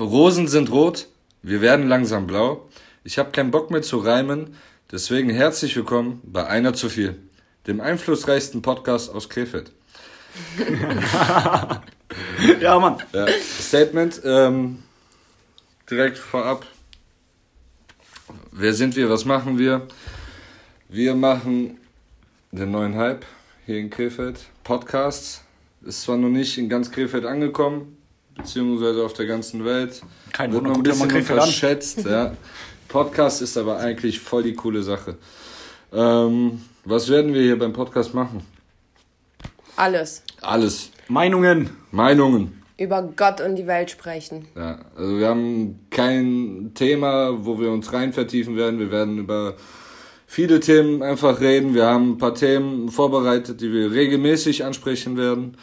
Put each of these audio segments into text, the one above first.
Rosen sind rot, wir werden langsam blau. Ich habe keinen Bock mehr zu reimen, deswegen herzlich willkommen bei Einer zu viel, dem einflussreichsten Podcast aus Krefeld. ja, Mann. Ja, Statement ähm, direkt vorab. Wer sind wir? Was machen wir? Wir machen den neuen Hype hier in Krefeld. Podcasts. Ist zwar noch nicht in ganz Krefeld angekommen, beziehungsweise auf der ganzen Welt. Kein Wird Wunder, ein bisschen Krefeld an. unterschätzt. Ja. Podcast ist aber eigentlich voll die coole Sache. Ähm, was werden wir hier beim Podcast machen? Alles. Alles. Meinungen. Meinungen. Über Gott und die Welt sprechen. Ja, also wir haben kein Thema, wo wir uns rein vertiefen werden. Wir werden über viele Themen einfach reden. Wir haben ein paar Themen vorbereitet, die wir regelmäßig ansprechen werden.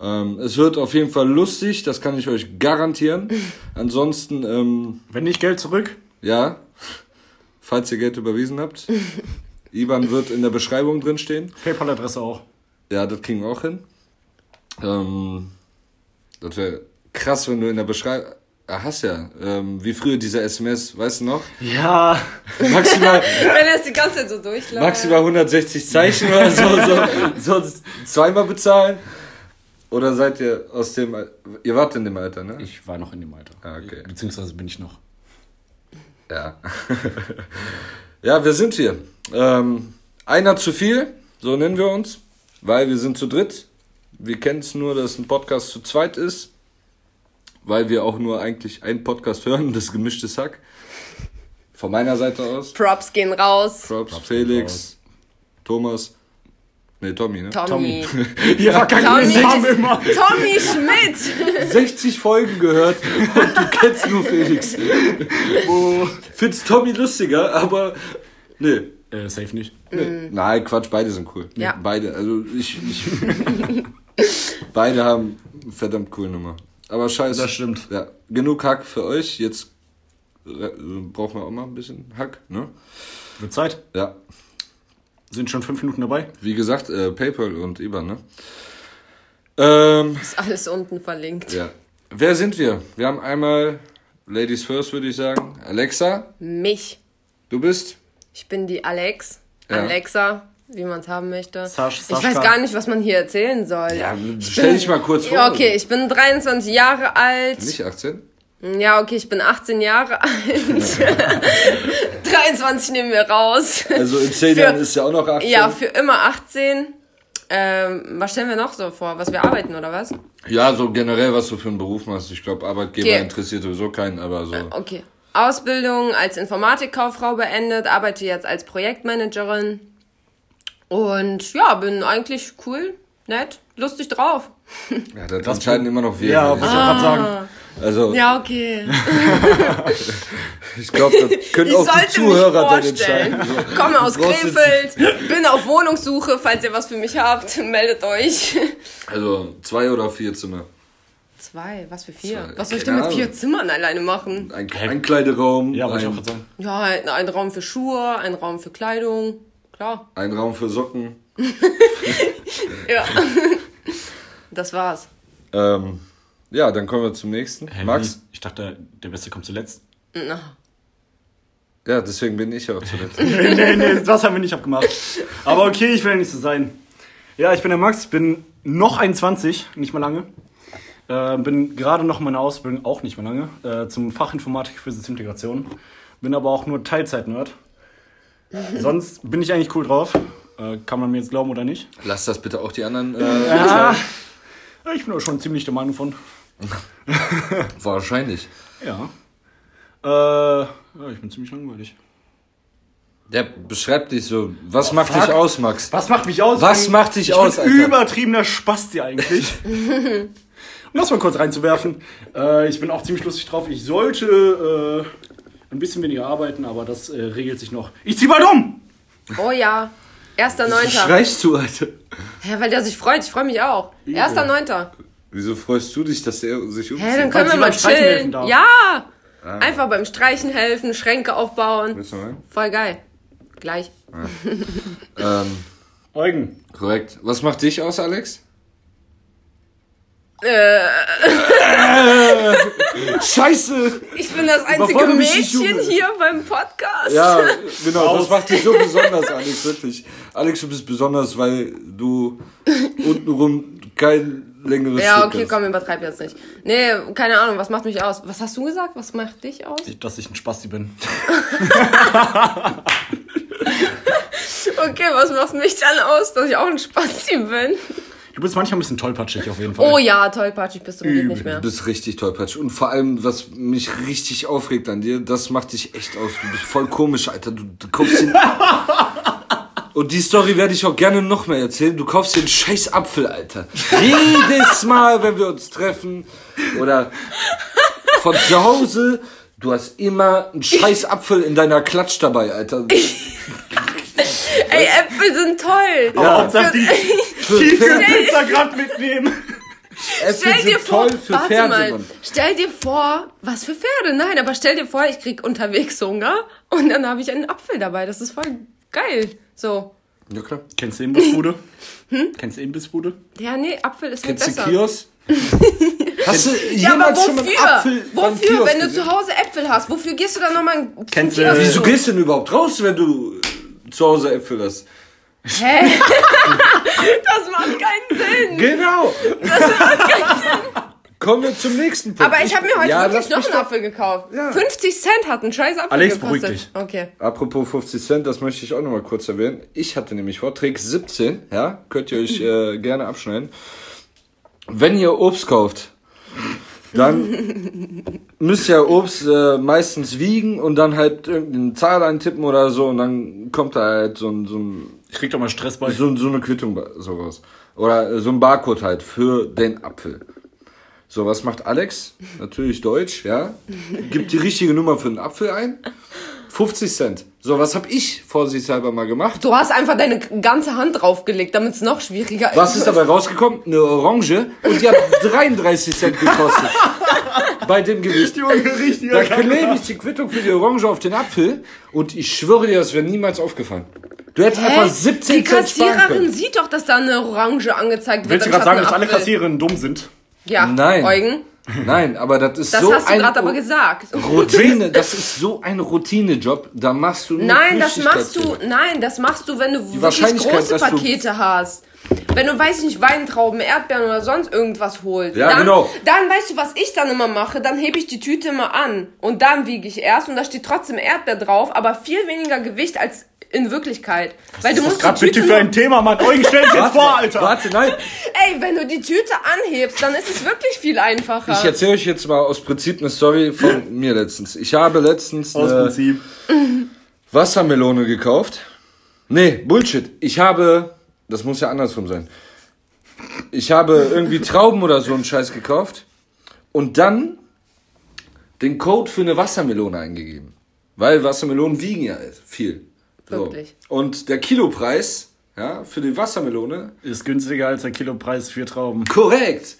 Ähm, es wird auf jeden Fall lustig, das kann ich euch garantieren. Ansonsten, ähm, Wenn nicht Geld zurück. ja, falls ihr Geld überwiesen habt, IBAN wird in der Beschreibung drin stehen. PayPal-Adresse auch. Ja, das kriegen wir auch hin. Ähm, das wäre krass, wenn du in der Beschreibung. Ah, hast ja. Ähm, wie früher diese SMS, weißt du noch? Ja. Maximal, Wenn er es die ganze Zeit so durchläuft. maximal 160 Zeichen oder so, so, so zweimal bezahlen. Oder seid ihr aus dem. Ihr wart in dem Alter, ne? Ich war noch in dem Alter. Ah, okay. Beziehungsweise bin ich noch. Ja. ja, wir sind hier. Ähm, einer zu viel, so nennen wir uns, weil wir sind zu dritt. Wir kennen es nur, dass ein Podcast zu zweit ist, weil wir auch nur eigentlich einen Podcast hören, das gemischtes Hack. Von meiner Seite aus. Props gehen raus. Props, Props Felix, Thomas. Nee, Tommy, ne? Tommy. Ihr verkackt Tommy. den Namen immer. Tommy Schmidt. 60 Folgen gehört und du kennst nur Felix. Oh. Findest Tommy lustiger, aber nee. Äh, safe nicht. Nee. Nein, Quatsch, beide sind cool. Ja. Beide, also ich, ich beide haben verdammt coole Nummer. Aber scheiße. Das stimmt. Ja, genug Hack für euch. Jetzt brauchen wir auch mal ein bisschen Hack, ne? Wird Zeit. Ja, Sind schon fünf Minuten dabei. wie gesagt, äh, PayPal und IBAN, ne? Ähm, Ist alles unten verlinkt. ja. Wer sind wir? Wir haben einmal Ladies First, würde ich sagen. Alexa, Mich. du bist? Ich bin die Alex. Ja. Alexa, wie man es haben möchte. Sasch- ich weiß gar nicht, was man hier erzählen soll. Ja, stell dich mal kurz vor. Ja, okay, ich bin 23 Jahre alt. Nicht 18? Ja, okay, ich bin 18 Jahre alt. 23 nehmen wir raus. Also in 10 Für- Jahren ist ja auch noch 18. Ja, für immer 18. Ähm, was stellen wir noch so vor? Was wir arbeiten oder was? Ja, so generell, was du für einen Beruf machst. Ich glaube, Arbeitgeber Okay. interessiert sowieso keinen, aber so. Okay. Ausbildung als Informatikkauffrau beendet, arbeite jetzt als Projektmanagerin. Und ja, bin eigentlich cool, nett, lustig drauf. Ja, das, entscheiden immer noch wir. Ja, was ich sagen. gerade sagen. Also, Ja, okay. ich glaube, das können Ich auch die Zuhörer dann entscheiden. Komme aus Krefeld, bin auf Wohnungssuche. Falls ihr was für mich habt, meldet euch. Also, zwei oder vier Zimmer. Zwei, was für vier? Zwei, Was soll ich denn mit vier. Zimmern alleine machen? Ein, ein Kleideraum, Ja, wollte ich auch ein, gerade sagen. Ja, ein, ein Raum für Schuhe, ein Raum für Kleidung. Klar. ein Raum für Socken. Ja. Das war's. Ähm, ja, dann kommen wir zum nächsten. Hä, Max? Ich dachte, der Beste kommt zuletzt. Na. Ja, deswegen bin ich auch zuletzt. nee, nee, nee, das haben wir nicht abgemacht. Aber okay, ich will ja nicht so sein. Ja, ich bin der Max, bin noch 21, nicht mal lange. Äh, bin gerade noch in meiner Ausbildung, auch nicht mehr lange, äh, zum Fachinformatik für Systemintegration. Bin aber auch nur Teilzeit-Nerd. Sonst bin ich eigentlich cool drauf. Äh, kann man mir jetzt glauben oder nicht? Lass das bitte auch die anderen. Äh, Ja, ich bin auch schon ziemlich der Meinung von. Wahrscheinlich. Ja. Äh, ja, ich bin ziemlich langweilig. Der beschreibt dich so. Was macht fuck. dich aus, Max? Was macht mich aus? Was macht dich ich aus, bin Alter? übertriebener Spasti eigentlich. um das mal kurz reinzuwerfen. Äh, ich bin auch ziemlich lustig drauf. Ich sollte äh, ein bisschen weniger arbeiten, aber das äh, regelt sich noch. Ich zieh bald um! Oh ja. Erster Neunter. schreist du, Alter? Hä, weil der sich freut. Ich freue mich auch. Erster Neunter. Wieso freust du dich, dass er sich umzieht? Hä, dann können wir mal beim Streichen helfen chillen. Ja. Einfach beim Streichen helfen, Schränke aufbauen. Willst du mal? Voll geil. Gleich. Ähm, Eugen. korrekt. Was macht dich aus, Alex? Scheiße! Ich bin das einzige Mädchen hier beim Podcast. Ja, genau, das macht dich so besonders, Alex, wirklich. Alex, du bist besonders, weil du untenrum kein längeres Ja, Stück okay, hast. komm, übertreib jetzt nicht. Nee, keine Ahnung, was macht mich aus? Was hast du gesagt? Was macht dich aus? Dass ich ein Spasti bin. Okay, was macht mich dann aus, dass ich auch ein Spasti bin? Du bist manchmal ein bisschen tollpatschig auf jeden Fall. Oh ja, tollpatschig bist du geht nicht Du mehr. bist richtig tollpatschig. Und vor allem, was mich richtig aufregt an dir, das macht dich echt aus. Du bist voll komisch, Alter. Du, du kaufst den. Und die Story werde ich auch gerne noch mehr erzählen. Du kaufst dir einen scheiß Apfel, Alter. Jedes Mal, wenn wir uns treffen oder von zu Hause, du hast immer einen scheiß Apfel in deiner Klatsch dabei, Alter. Ey, Äpfel sind toll. Aber Hauptsache die Tiefkühlpizza gerade mitnehmen. Äpfel Stell dir sind vor, toll für warte Pferde, mal, Mann. stell dir vor, was für Pferde? Nein, aber stell dir vor, ich krieg unterwegs Hunger und dann habe ich einen Apfel dabei. Das ist voll geil. So. Ja, klar. Kennst du Imbissbude? Kennst du Imbissbude? Ja, nee, Apfel ist halt Kennst du besser. Kiosk? Hast du Ja, aber jemals schon mal einen wofür? Wofür, Kiosk wenn du gesehen? zu Hause Äpfel hast? Wofür gehst du dann nochmal Kennst du- Kiosk? Wieso gehst du denn überhaupt raus, wenn du zu Hause Äpfel hast? Hä? das macht keinen Sinn. Genau. Kommen wir zum nächsten Punkt. Aber ich habe mir heute Ja, wirklich noch einen Apfel gekauft. Ja. 50 Cent hat ein scheiß Apfel Alex, gekostet. beruhig dich. Okay. Apropos 50 Cent, das möchte ich auch noch mal kurz erwähnen. Ich hatte nämlich vor, Trick 17, ja, könnt ihr euch äh, gerne abschneiden. Wenn ihr Obst kauft, dann müsst ihr Obst äh, meistens wiegen und dann halt irgendeine Zahl eintippen oder so und dann kommt da halt so ein, so ein Ich krieg doch mal Stress bei. so, so eine Quittung ba- so raus. Oder äh, so ein Barcode halt für den Apfel. So, was macht Alex? Natürlich Deutsch, ja. Gibt die richtige Nummer für den Apfel ein. 50 Cent. So, was habe ich vorsichtshalber mal gemacht? Du hast einfach deine ganze Hand draufgelegt, damit es noch schwieriger Was ist dabei rausgekommen? Eine Orange und die hat 33 Cent gekostet. Bei dem Gewicht. Da klebe ich die Quittung für die Orange auf den Apfel und ich schwöre dir, das wäre niemals aufgefallen. Du hättest einfach Hä? 17 Die Cent sparen Kassiererin können. sieht doch, dass da eine Orange angezeigt wird. Willst du gerade sagen, dass alle. Kassiererinnen dumm sind? Ja, Nein. Eugen. Nein, aber das ist Das so hast du ein gerade aber gesagt. Routine. Das ist so ein Routinejob. Da machst du nur Nein, das machst du, nein, das machst du, wenn du wirklich Wahrscheinlichkeit, große Pakete hast. Wenn du, weiß ich nicht, Weintrauben, Erdbeeren oder sonst irgendwas holst. Ja, dann, genau. Dann weißt du, was ich dann immer mache? Dann hebe ich die Tüte immer an. Und dann wiege ich erst und da steht trotzdem Erdbeer drauf, aber viel weniger Gewicht als in Wirklichkeit. Weil du Was musst gerade die bitte Tüte für ein Thema, Mann? Eugen, stell dich jetzt vor, Alter. Warte, nein. Ey, wenn du die Tüte anhebst, dann ist es wirklich viel einfacher. Ich erzähle euch jetzt mal aus Prinzip eine Story von mir letztens. Ich habe letztens Aus eine Prinzip. Wassermelone gekauft. Nee, Bullshit. Ich habe, das muss ja andersrum sein. Ich habe irgendwie Trauben oder so einen Scheiß gekauft und dann den Code für eine Wassermelone eingegeben. Weil Wassermelonen wiegen ja viel. So. Wirklich? Und der Kilopreis ja, für die Wassermelone, Ist günstiger als der Kilopreis für Trauben. korrekt.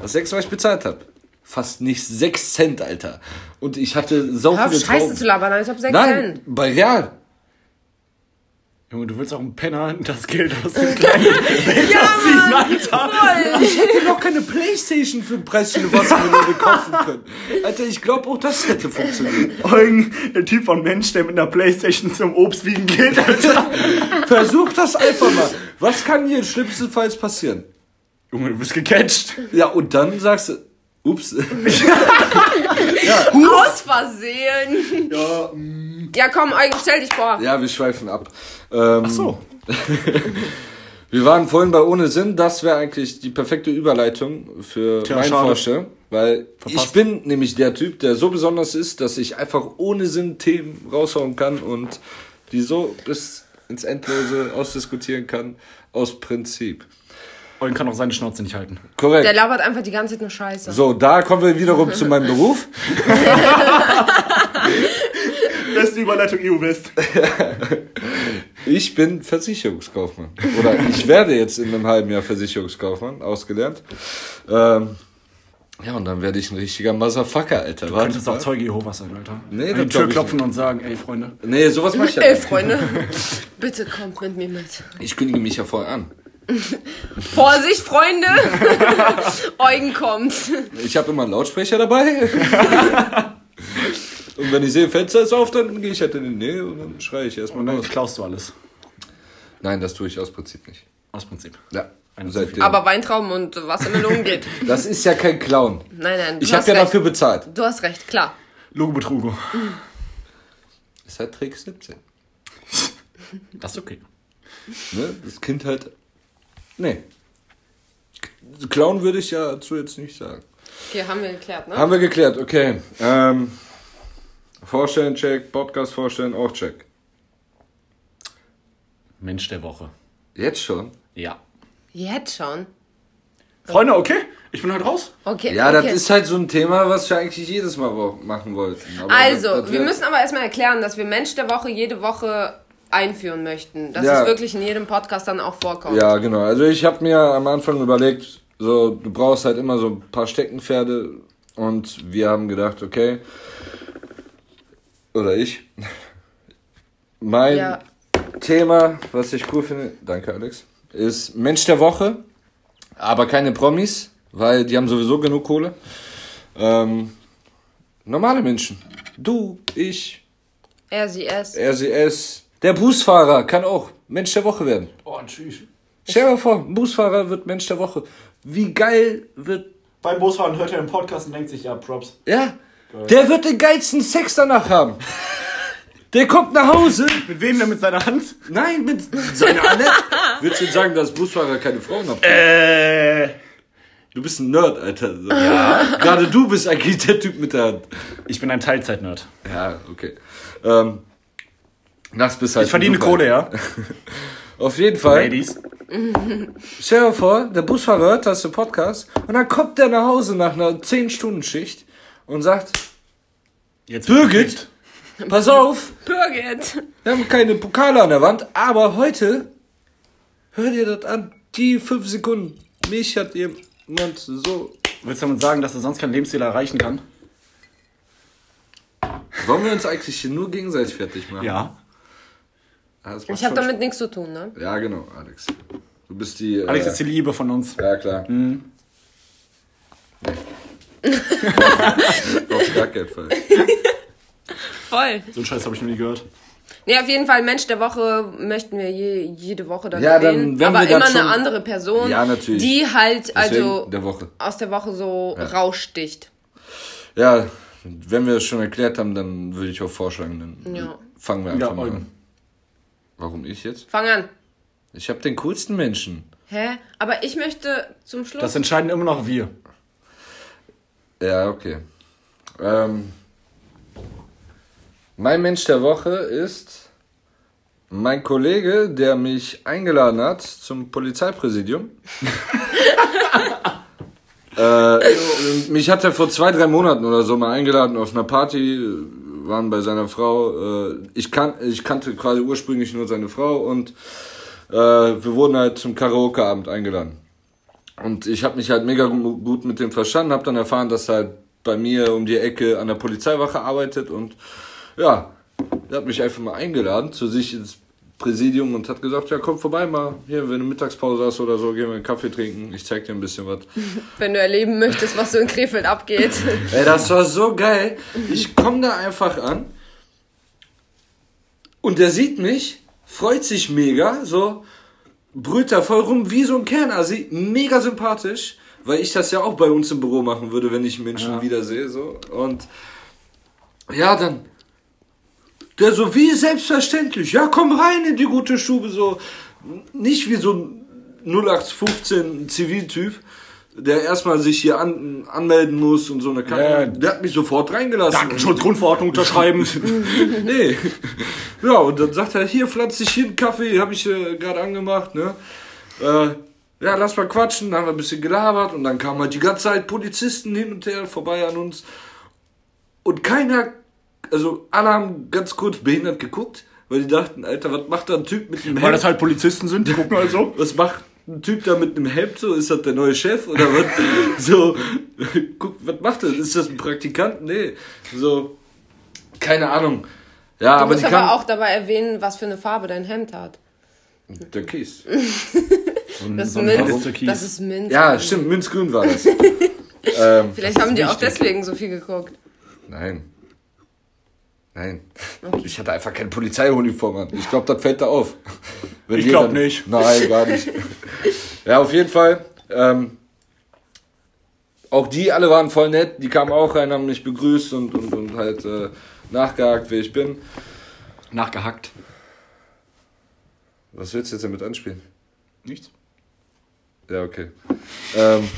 Das sechs, was ich bezahlt habe. Fast nicht 6 Cent, Alter. Und ich hatte so Hör auf, viele Scheiße Trauben. zu labern, ich hab 6 Nein, Cent. bei Real. Junge, du willst auch einen Penner das Geld aus dem kleinen Welt Ja, ziehen, Mann, Alter. voll. Ich hätte noch keine Playstation für den Preis für eine Wassermelone kaufen können. Alter, ich glaube auch das hätte funktioniert. Eugen, der Typ von Mensch, der mit einer Playstation zum Obst wiegen geht, Alter. Versuch das einfach mal. Was kann hier schlimmstenfalls passieren? Junge, du bist gecatcht. Ja, und dann sagst du, ups. Aus Versehen. Ja, mm. Ja, komm, Eugen, stell dich vor. Ja, wir schweifen ab. Ähm, Ach so. Wir waren vorhin bei Ohne Sinn. Das wäre eigentlich die perfekte Überleitung für Tja, mein schade. Vorstell. Weil ich Verpasst. bin nämlich der Typ, der so besonders ist, dass ich einfach ohne Sinn Themen raushauen kann und die so bis ins Endlose ausdiskutieren kann. Aus Prinzip. Eugen kann auch seine Schnauze nicht halten. Korrekt. Der labert einfach die ganze Zeit nur Scheiße. So, da kommen wir wiederum zu meinem Beruf. Beste Überleitung EU-West. Ich bin Versicherungskaufmann. Oder ich werde jetzt in einem halben Jahr Versicherungskaufmann, ausgelernt. Ähm, ja, und dann werde ich ein richtiger Motherfucker, Alter. Du Warte könntest auch mal. Zeuge Jehovas sein, Alter. Nee, An die Tür klopfen und sagen, ey, Freunde. Nee, sowas mach ich ja Ey, nicht. Freunde, bitte kommt mit mir mit. Ich kündige mich ja vorher an. Vorsicht, Freunde! Eugen kommt. Ich habe immer einen Lautsprecher dabei. Und wenn ich sehe, Fenster ist auf, dann gehe ich halt in die Nähe und dann schreie ich erstmal Und dann raus. klaust du alles. Nein, das tue ich aus Prinzip nicht. Aus Prinzip. Ja. Seitdem. Aber Weintrauben und Wassermelonen geht. das ist ja kein Clown. Nein, nein, du Ich habe ja recht. dafür bezahlt. Du hast recht, klar. Logo Betrugo. Ist halt Trick 17. Das ist okay. Ne? Das Kind halt. Nee. Clown würde ich ja dazu jetzt nicht sagen. Okay, haben wir geklärt, ne? Haben wir geklärt, okay. Ähm, vorstellen, check. Podcast vorstellen, auch check. Mensch der Woche. Jetzt schon? Ja. Jetzt schon? Freunde, okay? Ich bin halt raus. Okay. Ja, okay. das ist halt so ein Thema, was wir eigentlich jedes Mal machen wollten. Aber Also, das, das wir müssen aber erstmal erklären, dass wir Mensch der Woche jede Woche einführen möchten. Dass Ja. es wirklich in jedem Podcast dann auch vorkommt. Ja, genau. Also ich habe mir am Anfang überlegt, so du brauchst halt immer so ein paar Steckenpferde und wir haben gedacht, okay, oder ich, mein Ja. Thema, was ich cool finde, danke Alex, ist Mensch der Woche, aber keine Promis, weil die haben sowieso genug Kohle. Ähm, normale Menschen, du, ich, RCS. RCS, der Busfahrer kann auch Mensch der Woche werden. Oh, tschüss. Stell dir mal vor, ein Busfahrer wird Mensch der Woche. Wie geil wird. Beim Busfahren hört er den Podcast und denkt sich, ja, Props. Ja, der wird den geilsten Sex danach haben. Der kommt nach Hause. Mit wem denn mit seiner Hand? Nein, mit seiner Annette. Willst du denn sagen, dass Busfahrer keine Frauen haben? Äh. Du bist ein Nerd, Alter. Ja. Gerade du bist eigentlich der Typ mit der Hand. Ich bin ein Teilzeit-Nerd. Ja, okay. Ähm, nachts bist halt Ich verdiene. Kohle, ja. Auf jeden Fall. Ladies. Stell dir vor, der Busfahrer hört das im Podcast und dann kommt der nach Hause nach einer 10-Stunden-Schicht und sagt, Jetzt Birgit, pass auf, Birgit. wir haben keine Pokale an der Wand, aber heute, hör dir das an, die 5 Sekunden, mich hat jemand so... Willst du damit sagen, dass er sonst kein Lebensziel erreichen kann? Wollen wir uns eigentlich hier nur gegenseitig fertig machen? Ja. Ah, das macht Ich habe schon damit nichts zu tun, ne? Spaß. Ja, genau, Alex. Du bist die... Alex äh, ist die Liebe von uns. Ja, klar. Auf gar keinen Fall. Voll. So einen Scheiß habe ich noch nie gehört. Nee, auf jeden Fall Mensch der Woche möchten wir je, jede Woche dann Ja, dann erwähnen. werden aber wir immer das eine andere Person, Ja, natürlich. die halt also Deswegen der Woche. aus der Woche so raussticht. Ja, wenn wir es schon erklärt haben, dann würde ich auch vorschlagen, dann Ja. fangen wir einfach Ja, mal an. Warum ich jetzt? Fang an. Ich habe den coolsten Menschen. Hä? Aber ich möchte zum Schluss. Das entscheiden immer noch wir. Ja, okay. Ähm, mein Mensch der Woche ist mein Kollege, der mich eingeladen hat zum Polizeipräsidium. äh, mich hat er vor zwei, drei Monaten oder so mal eingeladen auf einer Party, waren bei seiner Frau. Äh, ich, kan ich kannte quasi ursprünglich nur seine Frau und äh, wir wurden halt zum Karaoke-Abend eingeladen. Und ich habe mich halt mega gu- gut mit dem verstanden, habe dann erfahren, dass er halt bei mir um die Ecke an der Polizeiwache arbeitet und ja, er hat mich einfach mal eingeladen zu sich ins Präsidium und hat gesagt, ja komm vorbei mal, hier, wenn du Mittagspause hast oder so, gehen wir einen Kaffee trinken, ich zeig dir ein bisschen was. Wenn du erleben möchtest, was so in Krefeld abgeht. Ey, das war so geil. Ich komme da einfach an und der sieht mich, freut sich mega, so brüllt da voll rum wie so ein Kernasi, mega sympathisch, weil ich das ja auch bei uns im Büro machen würde, wenn ich Menschen Ja. wiedersehe, so. Und ja, dann der so wie selbstverständlich, ja, komm rein in die gute Stube, so. Nicht wie so ein 0815 Ziviltyp, der erstmal sich hier an, anmelden muss und so eine Kacke. Ja. Der hat mich sofort reingelassen. Datenschutzgrundverordnung unterschreiben. Nee. Ja, und dann sagt er, hier pflanz dich hin, Kaffee, habe ich äh, gerade angemacht, ne? Äh, ja, lass mal quatschen, dann haben wir ein bisschen gelabert und dann kamen halt die ganze Zeit Polizisten hin und her vorbei an uns. Und keiner, also alle haben ganz kurz behindert geguckt, weil die dachten, Alter, was macht da ein Typ mit Weil Hemd? das halt Polizisten sind, die gucken also. was macht ein Typ da mit einem Hemd so? Ist das der neue Chef oder was? so, guck, was macht das? Ist das ein Praktikant? Nee. So, keine Ahnung. Ja, Du aber musst aber kann. auch dabei erwähnen, was für eine Farbe dein Hemd hat. Der Kies. So Das ist so Minz. Das ist Minz. Ja, stimmt, Münzgrün war das. ähm, Vielleicht haben die auch wichtig. deswegen so viel geguckt. nein. Nein. Ich hatte einfach keine Polizeiuniform an. Ich glaube, das fällt da auf. Wenn Ich jeder- glaub nicht. Nein, gar nicht. ja, auf jeden Fall. Ähm, auch die alle waren voll nett. Die kamen auch rein, haben mich begrüßt und, und, und halt äh, nachgehakt, wer ich bin. Nachgehackt. Was willst du jetzt damit anspielen? Nichts. Ja, okay. Ähm,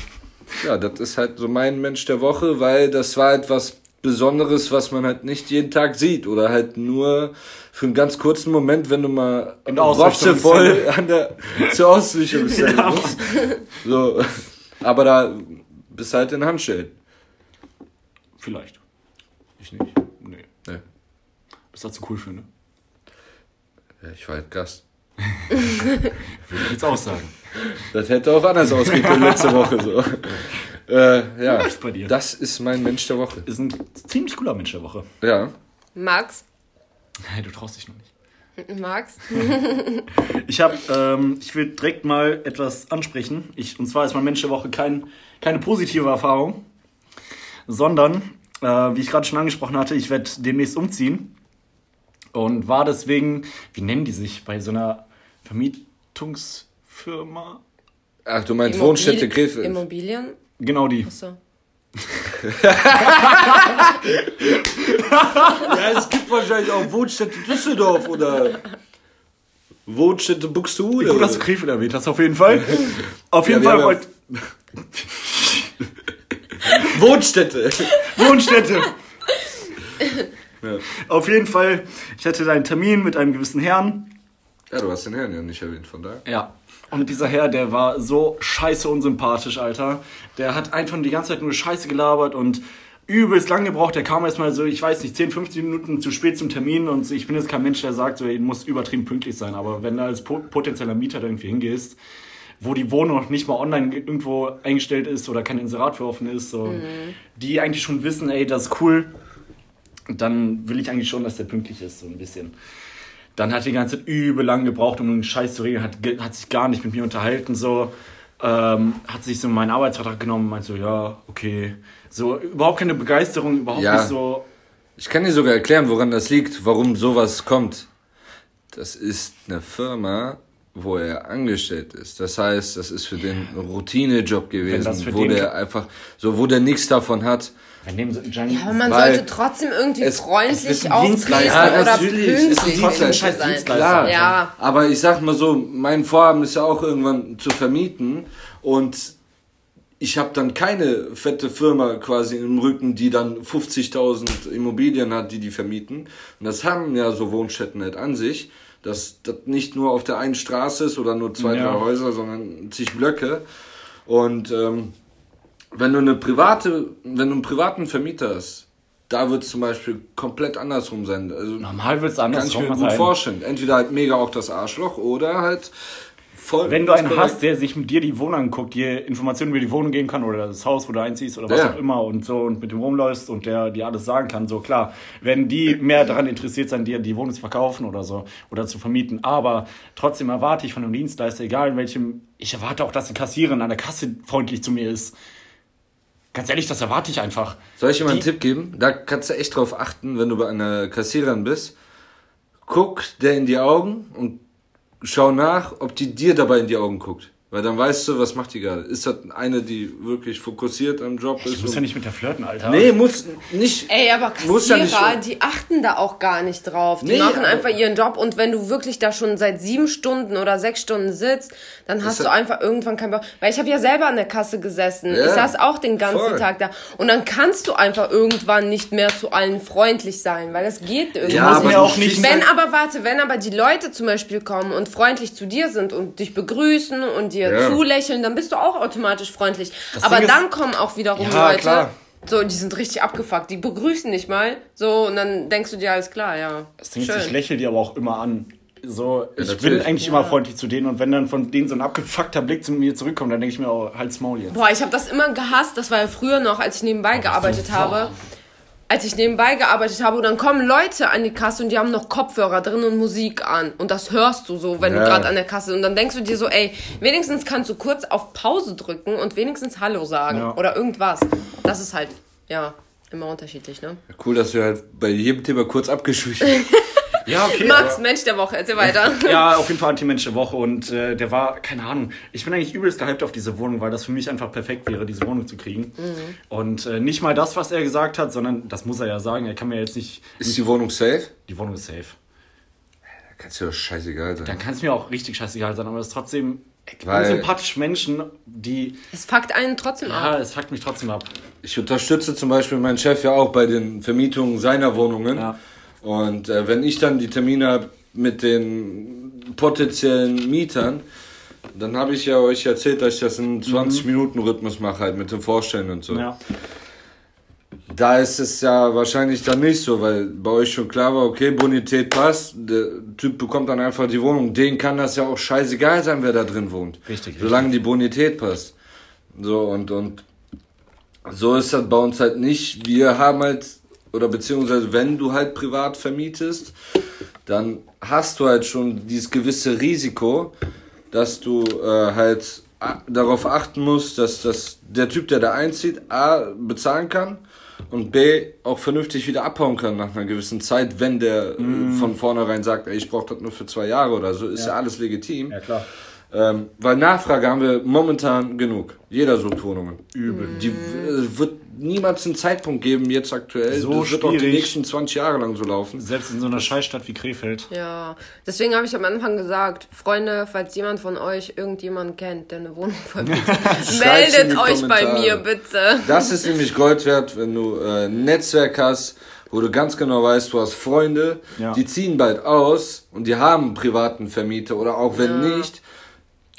ja, das ist halt so mein Mensch der Woche, weil das war etwas Besonderes, was man halt nicht jeden Tag sieht oder halt nur für einen ganz kurzen Moment, wenn du mal Ausrichtung voll an der zur Ausrichtung Ja, musst. So, aber da bist halt in Handschellen. Vielleicht. Ich nicht. Nee. Nee. Bist du zu cool für, ne? Ja, ich war halt Gast. Würde ich jetzt auch sagen. Das hätte auch anders ausgehen können letzte Woche so. Äh, ja, Läuft bei dir. das ist mein Mensch der Woche. Ist ein ziemlich cooler Mensch der Woche. Ja. Max? Hey, du traust dich noch nicht. Max? Ich habe, ähm, ich will direkt mal etwas ansprechen. Ich, und zwar ist mein Mensch der Woche kein, keine positive Erfahrung, sondern, äh, wie ich gerade schon angesprochen hatte, ich werde demnächst umziehen und war deswegen, wie nennen die sich bei so einer Vermietungsfirma? Ach, du meinst Immobil- Wohnstätte Krefeld. Immobilien? Genau die. Achso. Ja, es gibt wahrscheinlich auch Wohnstätte Düsseldorf oder Wohnstätte Buxtehude. Gut, dass du Krefeld erwähnt hast, auf jeden Fall. Auf jeden wir Fall wollte Wohnstätte. Wohnstätte. Ja. Auf jeden Fall, ich hatte da einen Termin mit einem gewissen Herrn. ja, du hast den Herrn ja nicht erwähnt, von daher. Ja. Und dieser Herr, der war so scheiße unsympathisch, Alter. Der hat einfach die ganze Zeit nur Scheiße gelabert und übelst lang gebraucht. Der kam erstmal so, ich weiß nicht, 10, 15 Minuten zu spät zum Termin und ich bin jetzt kein Mensch, der sagt, so, du musst übertrieben pünktlich sein. Aber wenn du als po potenzieller Mieter da irgendwie hingehst, wo die Wohnung noch nicht mal online irgendwo eingestellt ist oder kein Inserat für offen ist, so, die eigentlich schon wissen, ey, das ist cool, dann will ich eigentlich schon, dass der pünktlich ist, so ein bisschen. Dann hat die ganze Zeit übel lang gebraucht, um einen Scheiß zu regeln, hat, hat sich gar nicht mit mir unterhalten, so. Ähm, hat sich so meinen Arbeitsvertrag genommen, meint so, ja, okay. So, überhaupt keine Begeisterung, überhaupt Ja. nicht so. Ich kann dir sogar erklären, woran das liegt, warum sowas kommt. Das ist eine Firma, wo er angestellt ist. Das heißt, das ist für den Routinejob gewesen, wo den der einfach, so wo der nichts davon hat. Wenn dem so, Ja, aber man sollte trotzdem irgendwie es- es freundlich ein auftreten Dienstleister. oder Ja, es ist ein pünktlich sein. Klar. Ja. Aber ich sag mal so, mein Vorhaben ist ja auch irgendwann zu vermieten und ich habe dann keine fette Firma quasi im Rücken, die dann 50.000 Immobilien hat, die die vermieten. Und das haben ja so Wohnstätten halt an sich, dass das nicht nur auf der einen Straße ist oder nur zwei, Ja. drei Häuser, sondern zig Blöcke. Und ähm, wenn du eine private, wenn du einen privaten Vermieter hast, da wird es zum Beispiel komplett andersrum sein. Also normal wird es kann ich andersrum mir gut sein. vorstellen. Entweder halt mega auch das Arschloch oder halt voll. Wenn du einen hast, der sich mit dir die Wohnung anguckt, dir Informationen über die Wohnung geben kann oder das Haus, wo du einziehst oder was Ja. auch immer und so und mit dem rumläufst und der dir alles sagen kann, so klar, wenn die mehr daran interessiert sein, dir die Wohnung zu verkaufen oder so oder zu vermieten. Aber trotzdem erwarte ich von einem Dienstleister, egal in welchem, ich erwarte auch, dass die Kassiererin an der Kasse freundlich zu mir ist. Ganz ehrlich, das erwarte ich einfach. Soll ich dir mal einen Tipp geben? Da kannst du echt drauf achten, wenn du bei einer Kassiererin bist. Guck der in die Augen und schau nach, ob die dir dabei in die Augen guckt. Weil dann weißt du, was macht die gerade. Ist das eine, die wirklich fokussiert am Job Ich ist? muss ja und- nicht mit der flirten, Alter. nee, muss nicht. Ey, aber Muss ja Kassierer, nicht- die achten da auch gar nicht drauf. Die Nee, machen einfach ihren Job und wenn du wirklich da schon seit sieben Stunden oder sechs Stunden sitzt, dann hast ja- du einfach irgendwann keinen Bock. Weil ich habe ja selber an der Kasse gesessen. Ja, ich saß auch den ganzen voll. Tag da. Und dann kannst du einfach irgendwann nicht mehr zu allen freundlich sein, weil das geht irgendwie Ja, musst aber du auch nicht- Wenn halt- aber, warte, wenn aber die Leute zum Beispiel kommen und freundlich zu dir sind und dich begrüßen und dir Ja. zulächeln, dann bist du auch automatisch freundlich. Das aber Ding ist- dann kommen auch wiederum Ja, Leute, klar. so, die sind richtig abgefuckt, die begrüßen nicht mal, so, und dann denkst du dir, alles klar, ja. Das Ding ist, schön. ich lächle die aber auch immer an. So, ich bin eigentlich immer freundlich zu denen und wenn dann von denen so ein abgefuckter Blick zu mir zurückkommt, dann denke ich mir, oh, halt's Maul jetzt. Boah, ich habe das immer gehasst, das war ja früher noch, als ich nebenbei gearbeitet habe. Als ich nebenbei gearbeitet habe und dann kommen Leute an die Kasse und die haben noch Kopfhörer drin und Musik an und das hörst du so, wenn Ja. du gerade an der Kasse und dann denkst du dir so, ey, wenigstens kannst du kurz auf Pause drücken und wenigstens Hallo sagen Ja. oder irgendwas. Das ist halt, ja, immer unterschiedlich, ne? Cool, dass wir halt bei jedem Thema kurz abgeschwiegen. Ja, okay. Max, Mensch der Woche, erzähl weiter. Ja, auf jeden Fall Anti-Mensch der Woche und äh, der war, keine Ahnung, ich bin eigentlich übelst gehypt auf diese Wohnung, weil das für mich einfach perfekt wäre, diese Wohnung zu kriegen. Und äh, nicht mal das, was er gesagt hat, sondern das muss er ja sagen, er kann mir jetzt nicht, Ist die Wohnung safe? die Wohnung ist safe. Da kannst du ja scheißegal sein. Dann kann es mir auch richtig scheißegal sein, aber es ist trotzdem Weil- unsympathische Menschen, die, Es fuckt einen trotzdem ab. ja, es fuckt mich trotzdem ab. Ich unterstütze zum Beispiel meinen Chef ja auch bei den Vermietungen seiner Wohnungen. Ja. Und äh, wenn ich dann die Termine habe mit den potenziellen Mietern, dann habe ich ja euch erzählt, dass ich das in 20-Minuten-Rhythmus mache, halt mit dem Vorstellen und so. Ja. Da ist es ja wahrscheinlich dann nicht so, weil bei euch schon klar war, okay, Bonität passt, der Typ bekommt dann einfach die Wohnung. Den kann das ja auch scheißegal sein, wer da drin wohnt. Richtig, Solange die Bonität passt. So, und, und so ist das bei uns halt nicht. Wir haben halt, oder beziehungsweise wenn du halt privat vermietest, dann hast du halt schon dieses gewisse Risiko, dass du äh, halt darauf achten musst, dass, dass der Typ, der da einzieht, A, bezahlen kann und B, auch vernünftig wieder abhauen kann nach einer gewissen Zeit, wenn der äh, von vornherein sagt, ey, ich brauche das nur für zwei Jahre oder so, ist ja, alles legitim. Ja, klar. Ähm, weil Nachfrage haben wir momentan genug. Jeder sucht Wohnungen. Übel. Die äh, wird niemals einen Zeitpunkt geben, jetzt aktuell. So das wird auch die nächsten 20 Jahre lang so laufen. Selbst in so einer Scheißstadt wie Krefeld. Ja, deswegen habe ich am Anfang gesagt, Freunde, falls jemand von euch irgendjemanden kennt, der eine Wohnung vermietet, meldet euch bei mir bitte. Das ist nämlich Gold wert, wenn du äh, ein Netzwerk hast, wo du ganz genau weißt, du hast Freunde, Ja. die ziehen bald aus und die haben einen privaten Vermieter oder auch wenn nicht,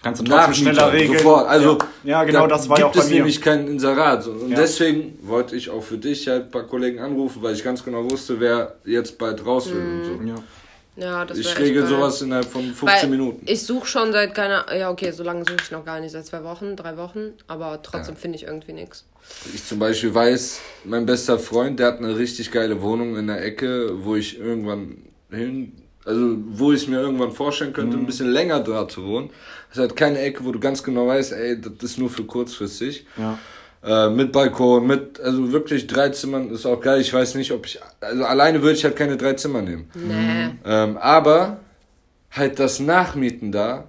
Kannst du trotzdem schneller regeln. sofort. Also ja, ja genau, da das war ja auch gibt bei es mir. nämlich kein Inserat. Und Ja. deswegen wollte ich auch für dich halt ein paar Kollegen anrufen, weil ich ganz genau wusste, wer jetzt bald raus will und so. ja. Ja, das Ich regel sowas innerhalb von 15 Weil Minuten. Ich suche schon seit keiner. Ja, okay, so lange suche ich noch gar nicht, seit zwei Wochen, drei Wochen. Aber trotzdem finde ich irgendwie nichts. Ich zum Beispiel weiß, mein bester Freund, der hat eine richtig geile Wohnung in der Ecke, wo ich irgendwann hin, also wo ich es mir irgendwann vorstellen könnte, Mhm. ein bisschen länger da zu wohnen. Das ist halt keine Ecke, wo du ganz genau weißt, ey, das ist nur für kurzfristig. Ja. Äh, mit Balkon, mit, also wirklich drei Zimmern ist auch geil. Ich weiß nicht, ob ich, also alleine würde ich halt keine drei Zimmer nehmen. Nee. Ähm, aber halt das Nachmieten da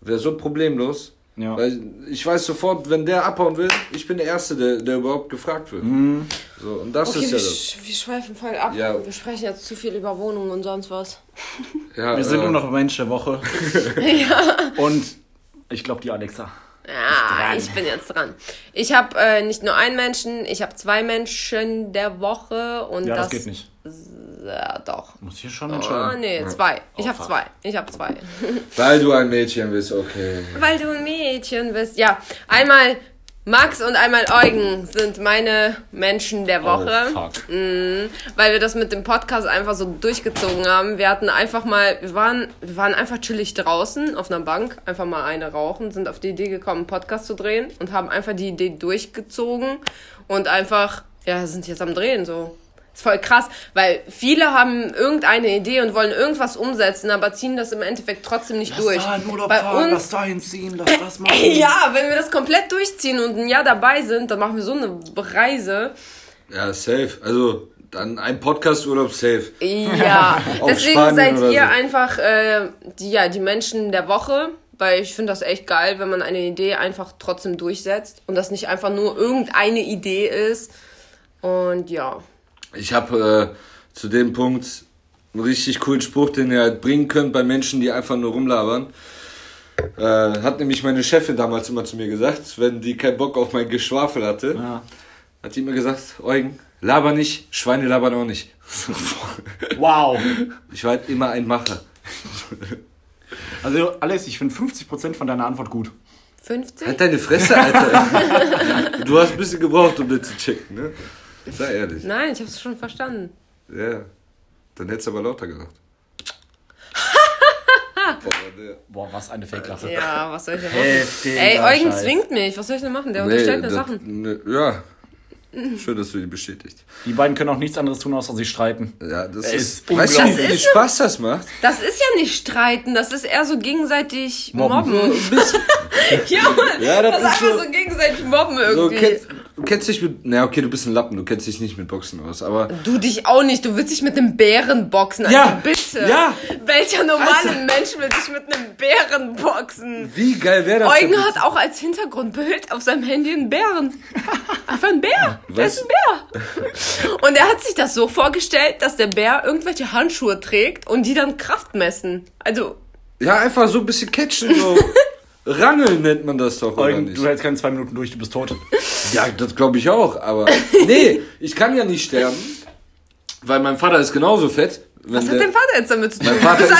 wäre so problemlos. Ja. Weil ich weiß sofort, wenn der abhauen will, ich bin der Erste, der, der überhaupt gefragt wird. So, und das Okay, ist ja wir, das. wir schweifen voll ab. Ja. Wir sprechen jetzt zu viel über Wohnungen und sonst was. Ja, Wir sind äh, nur noch Mensch der Woche. ja. Und ich glaube die Alexa. Ja, dran. ich bin jetzt dran. Ich habe äh, nicht nur einen Menschen, ich habe zwei Menschen der Woche und Ja, das, das, geht nicht. Ja, doch. Muss hier schon entscheiden. nee, zwei. Ich Oh, habe zwei. Ich habe zwei. Weil du ein Mädchen bist, okay. Weil du ein Mädchen bist. Ja, einmal Max und einmal Eugen sind meine Menschen der Woche. Oh, fuck. weil wir das mit dem Podcast einfach so durchgezogen haben. Wir hatten einfach mal, wir waren, wir waren einfach chillig draußen auf einer Bank, einfach mal eine rauchen, sind auf die Idee gekommen, einen Podcast zu drehen und haben einfach die Idee durchgezogen und einfach, ja, sind jetzt am Drehen so. Voll krass, weil viele haben irgendeine Idee und wollen irgendwas umsetzen, aber ziehen das im Endeffekt trotzdem nicht durch. Bei uns dahin ziehen, lass das machen. ja, wenn wir das komplett durchziehen und ein Jahr dabei sind, dann machen wir so eine Reise. Ja, safe. Also, dann ein Podcast-Urlaub safe. Ja, deswegen Spanien seid ihr so. einfach äh, die, ja, die Menschen der Woche, weil ich finde das echt geil, wenn man eine Idee einfach trotzdem durchsetzt und das nicht einfach nur irgendeine Idee ist. Und ja, Ich habe äh, zu dem Punkt einen richtig coolen Spruch, den ihr halt bringen könnt bei Menschen, die einfach nur rumlabern. Äh, hat nämlich meine Chefin damals immer zu mir gesagt, wenn die keinen Bock auf mein Geschwafel hatte, Ja. hat die immer gesagt, Eugen, laber nicht, Schweine labern auch nicht. Wow. Ich war halt immer ein Macher. Also, Alex, ich finde 50% von deiner Antwort gut. 50? Halt deine Fresse, Alter. du hast ein bisschen gebraucht, um das zu checken, ne? Sei ehrlich. Nein, ich habe es schon verstanden. Ja. Dann hättest du aber lauter gesagt. Boah, der- Boah, was eine Fake-Lache. Ja, was soll ich denn machen? Heftiger Ey, Eugen Scheiß. zwingt mich. Was soll ich denn machen? Der Nee, unterstellt mir das- Sachen. ne, ja. Schön, dass du die bestätigt. Die beiden können auch nichts anderes tun, außer sich streiten. Ja, das Er ist. ist weißt du, wie unglaublich. viel Spaß das macht? Das ist ja nicht streiten, das ist eher so gegenseitig Mobben. mobben. ja, das das, ist ist einfach so- so, gegenseitig mobben So, irgendwie. kennst, kennst dich mit. Na, okay, du bist ein Lappen, du kennst dich nicht mit Boxen aus, aber. Du dich auch nicht, du willst dich mit einem Bären boxen. Also Ja, bitte. ja. Welcher normale Alter. Mensch will sich mit einem Bären boxen? Wie geil wäre das? Eugen hat auch als Hintergrundbild auf seinem Handy einen Bären. Einfach ein Bär. Der Was? ist ein Bär. Und er hat sich das so vorgestellt, dass der Bär irgendwelche Handschuhe trägt und die dann Kraft messen. Also, Ja, einfach so ein bisschen catchen, so. Rangeln nennt man das doch, oder Eugen, nicht? du hältst keine zwei Minuten durch, du bist tot. Ja, das glaube ich auch, aber. Nee, ich kann ja nicht sterben, weil mein Vater ist genauso fett. Was hat der, dein Vater jetzt damit zu tun? Mein Du Vater bist ist-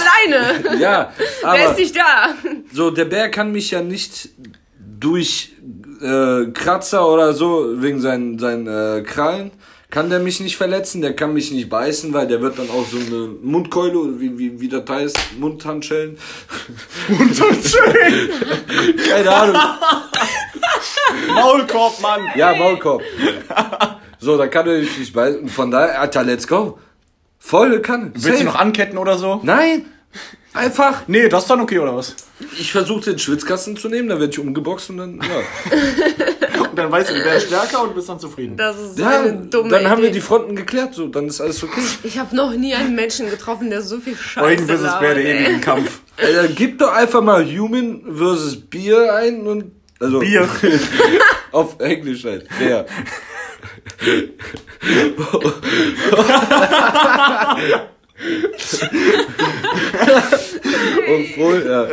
alleine. Ja, Wer aber ist nicht da? so, der Bär kann mich ja nicht durch äh, Kratzer oder so, wegen seinen, seinen äh, Krallen, kann der mich nicht verletzen, der kann mich nicht beißen, weil der wird dann auch so eine Mundkeule, wie, wie, wie das heißt, Mundhandschellen. Mundhandschellen! Keine Ahnung. Maulkorb, Mann! Ja, Maulkorb. So, da kann er mich nicht beißen. Von daher, Alter, let's go. Volle Kanne. Willst du Safe. noch anketten oder so? Nein. Einfach. Nee, das ist dann okay, oder was? Ich versuche den Schwitzkasten zu nehmen, dann werde ich umgeboxt und dann, ja. Dann weißt du, du wärst stärker und bist dann zufrieden. Das ist so ja eine dumme dann haben wir die Fronten geklärt, so, dann ist alles okay. Ich habe noch nie einen Menschen getroffen, der so viel Scheiße Eugen versus Bär, der ewigen Kampf. Alter, gib doch einfach mal Human versus Bier ein und, also. Bier. Auf Englisch halt. Bär. Obwohl, ja.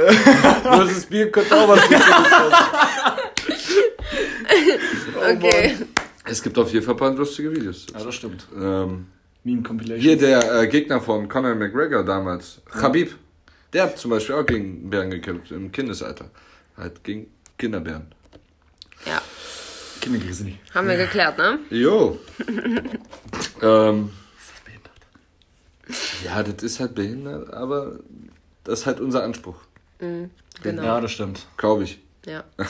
Versus Bier könnte auch was Gutes sein. Okay. Es gibt auf jeden Fall ein paar lustige Videos. Ja, das stimmt. Ähm, Meme Compilation. hier der äh, Gegner von Conor McGregor damals, Khabib, der hat zum Beispiel auch gegen Bären gekämpft im Kindesalter. Halt gegen Kinderbären. Ja, Kindergrizzly. haben wir geklärt, ne? Jo. ähm, ja, das ist halt behindert, aber das ist halt unser Anspruch, Genau. Ja, das stimmt. glaube ich. Ja.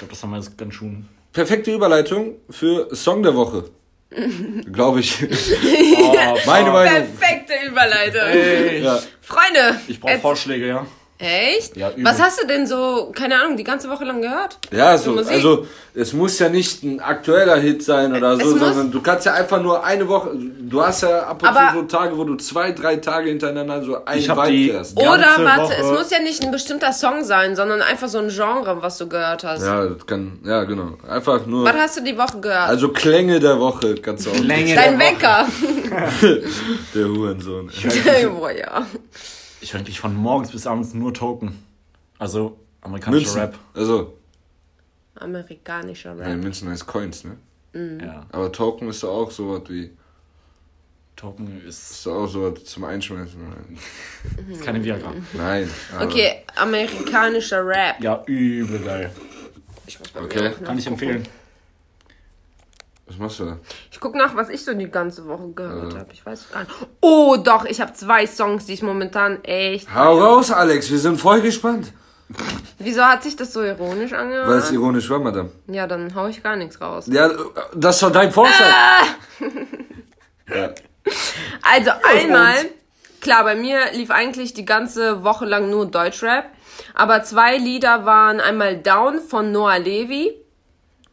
Ich glaube, das haben wir jetzt ganz schon. Perfekte Überleitung für Song der Woche. glaube ich. Oh, Meine Meinung. Perfekte Überleitung. Ey, Ja. Freunde. Ich brauche Vorschläge, ja. Echt? Ja, übel. Was hast du denn so, keine Ahnung, die ganze Woche lang gehört? Ja, so, Musik? also es muss ja nicht ein aktueller Hit sein oder Es so, sondern du kannst ja einfach nur eine Woche, du hast ja ab und Aber- zu so Tage, wo du zwei, drei Tage hintereinander so ein Ich hab Vibe die- fährst. Oder warte, Woche- es muss ja nicht ein bestimmter Song sein, sondern einfach so ein Genre, was du gehört hast. Ja, das kann, ja genau. Einfach nur, Was hast du die Woche gehört? also Klänge der Woche kannst du auch. Länge Dein der Wecker. Der Hurensohn. Boah, ja. Ich höre eigentlich von morgens bis abends nur Token. Also amerikanischer Münzen. Rap. Also, Amerikanischer ja, Rap. Münzen heißt Coins, ne? Ja. Aber Token ist doch auch sowas wie, Token ist, ist doch auch sowas zum Einschmeißen. ist keine Viagra. Nein. aber- Okay, amerikanischer Rap. Ja, übel geil. Ich muss mal Okay. Kann ich empfehlen. Was machst du da? Ich guck nach, was ich so die ganze Woche gehört Ja. habe. Ich weiß gar nicht. Oh, doch, ich habe zwei Songs, die ich momentan echt. Hau raus, Alex, wir sind voll gespannt. Wieso hat sich das so ironisch Weil es angehört? ironisch war, Madame. Ja, dann hau ich gar nichts raus. Ja, das war dein Vorschlag. Ah! Ja. Also einmal, klar, bei mir lief eigentlich die ganze Woche lang nur Deutschrap. Aber zwei Lieder waren einmal Down von Noah Levi.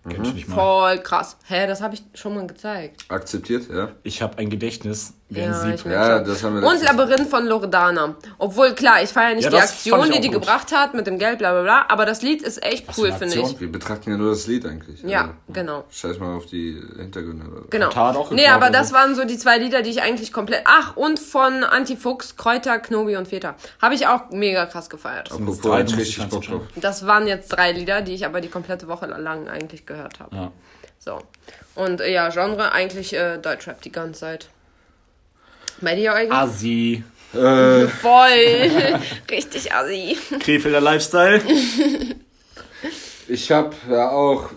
Kenn ich nicht mal. Voll krass. Hä, das habe ich schon mal gezeigt. Akzeptiert, ja. Ich habe ein Gedächtnis wie ein Ja, merk Ja, das haben wir Und Labyrinth von Loredana. Obwohl, klar, ich feiere nicht Ja, die Aktion, die die gut. gebracht hat mit dem Geld, bla bla bla. Aber das Lied ist echt cool, finde ich. Wir betrachten ja nur das Lied eigentlich. Ja, Also, genau. Scheiß mal auf die Hintergründe. Genau. Hat auch nee, aber das waren so die zwei Lieder, die ich eigentlich komplett. Ach, und von Antifuchs, Kräuter, Knobi und Feta. Habe ich auch mega krass gefeiert. Apropos, drei, richtig ich Bock drauf. Das waren jetzt drei Lieder, die ich aber die komplette Woche lang eigentlich gehört habe. Ja. So. Und äh, ja, Genre eigentlich äh, Deutschrap die ganze Zeit. Bei dir, Eugen? Asi. Äh, Voll. Richtig assi. Krefelder Lifestyle. ich habe ja auch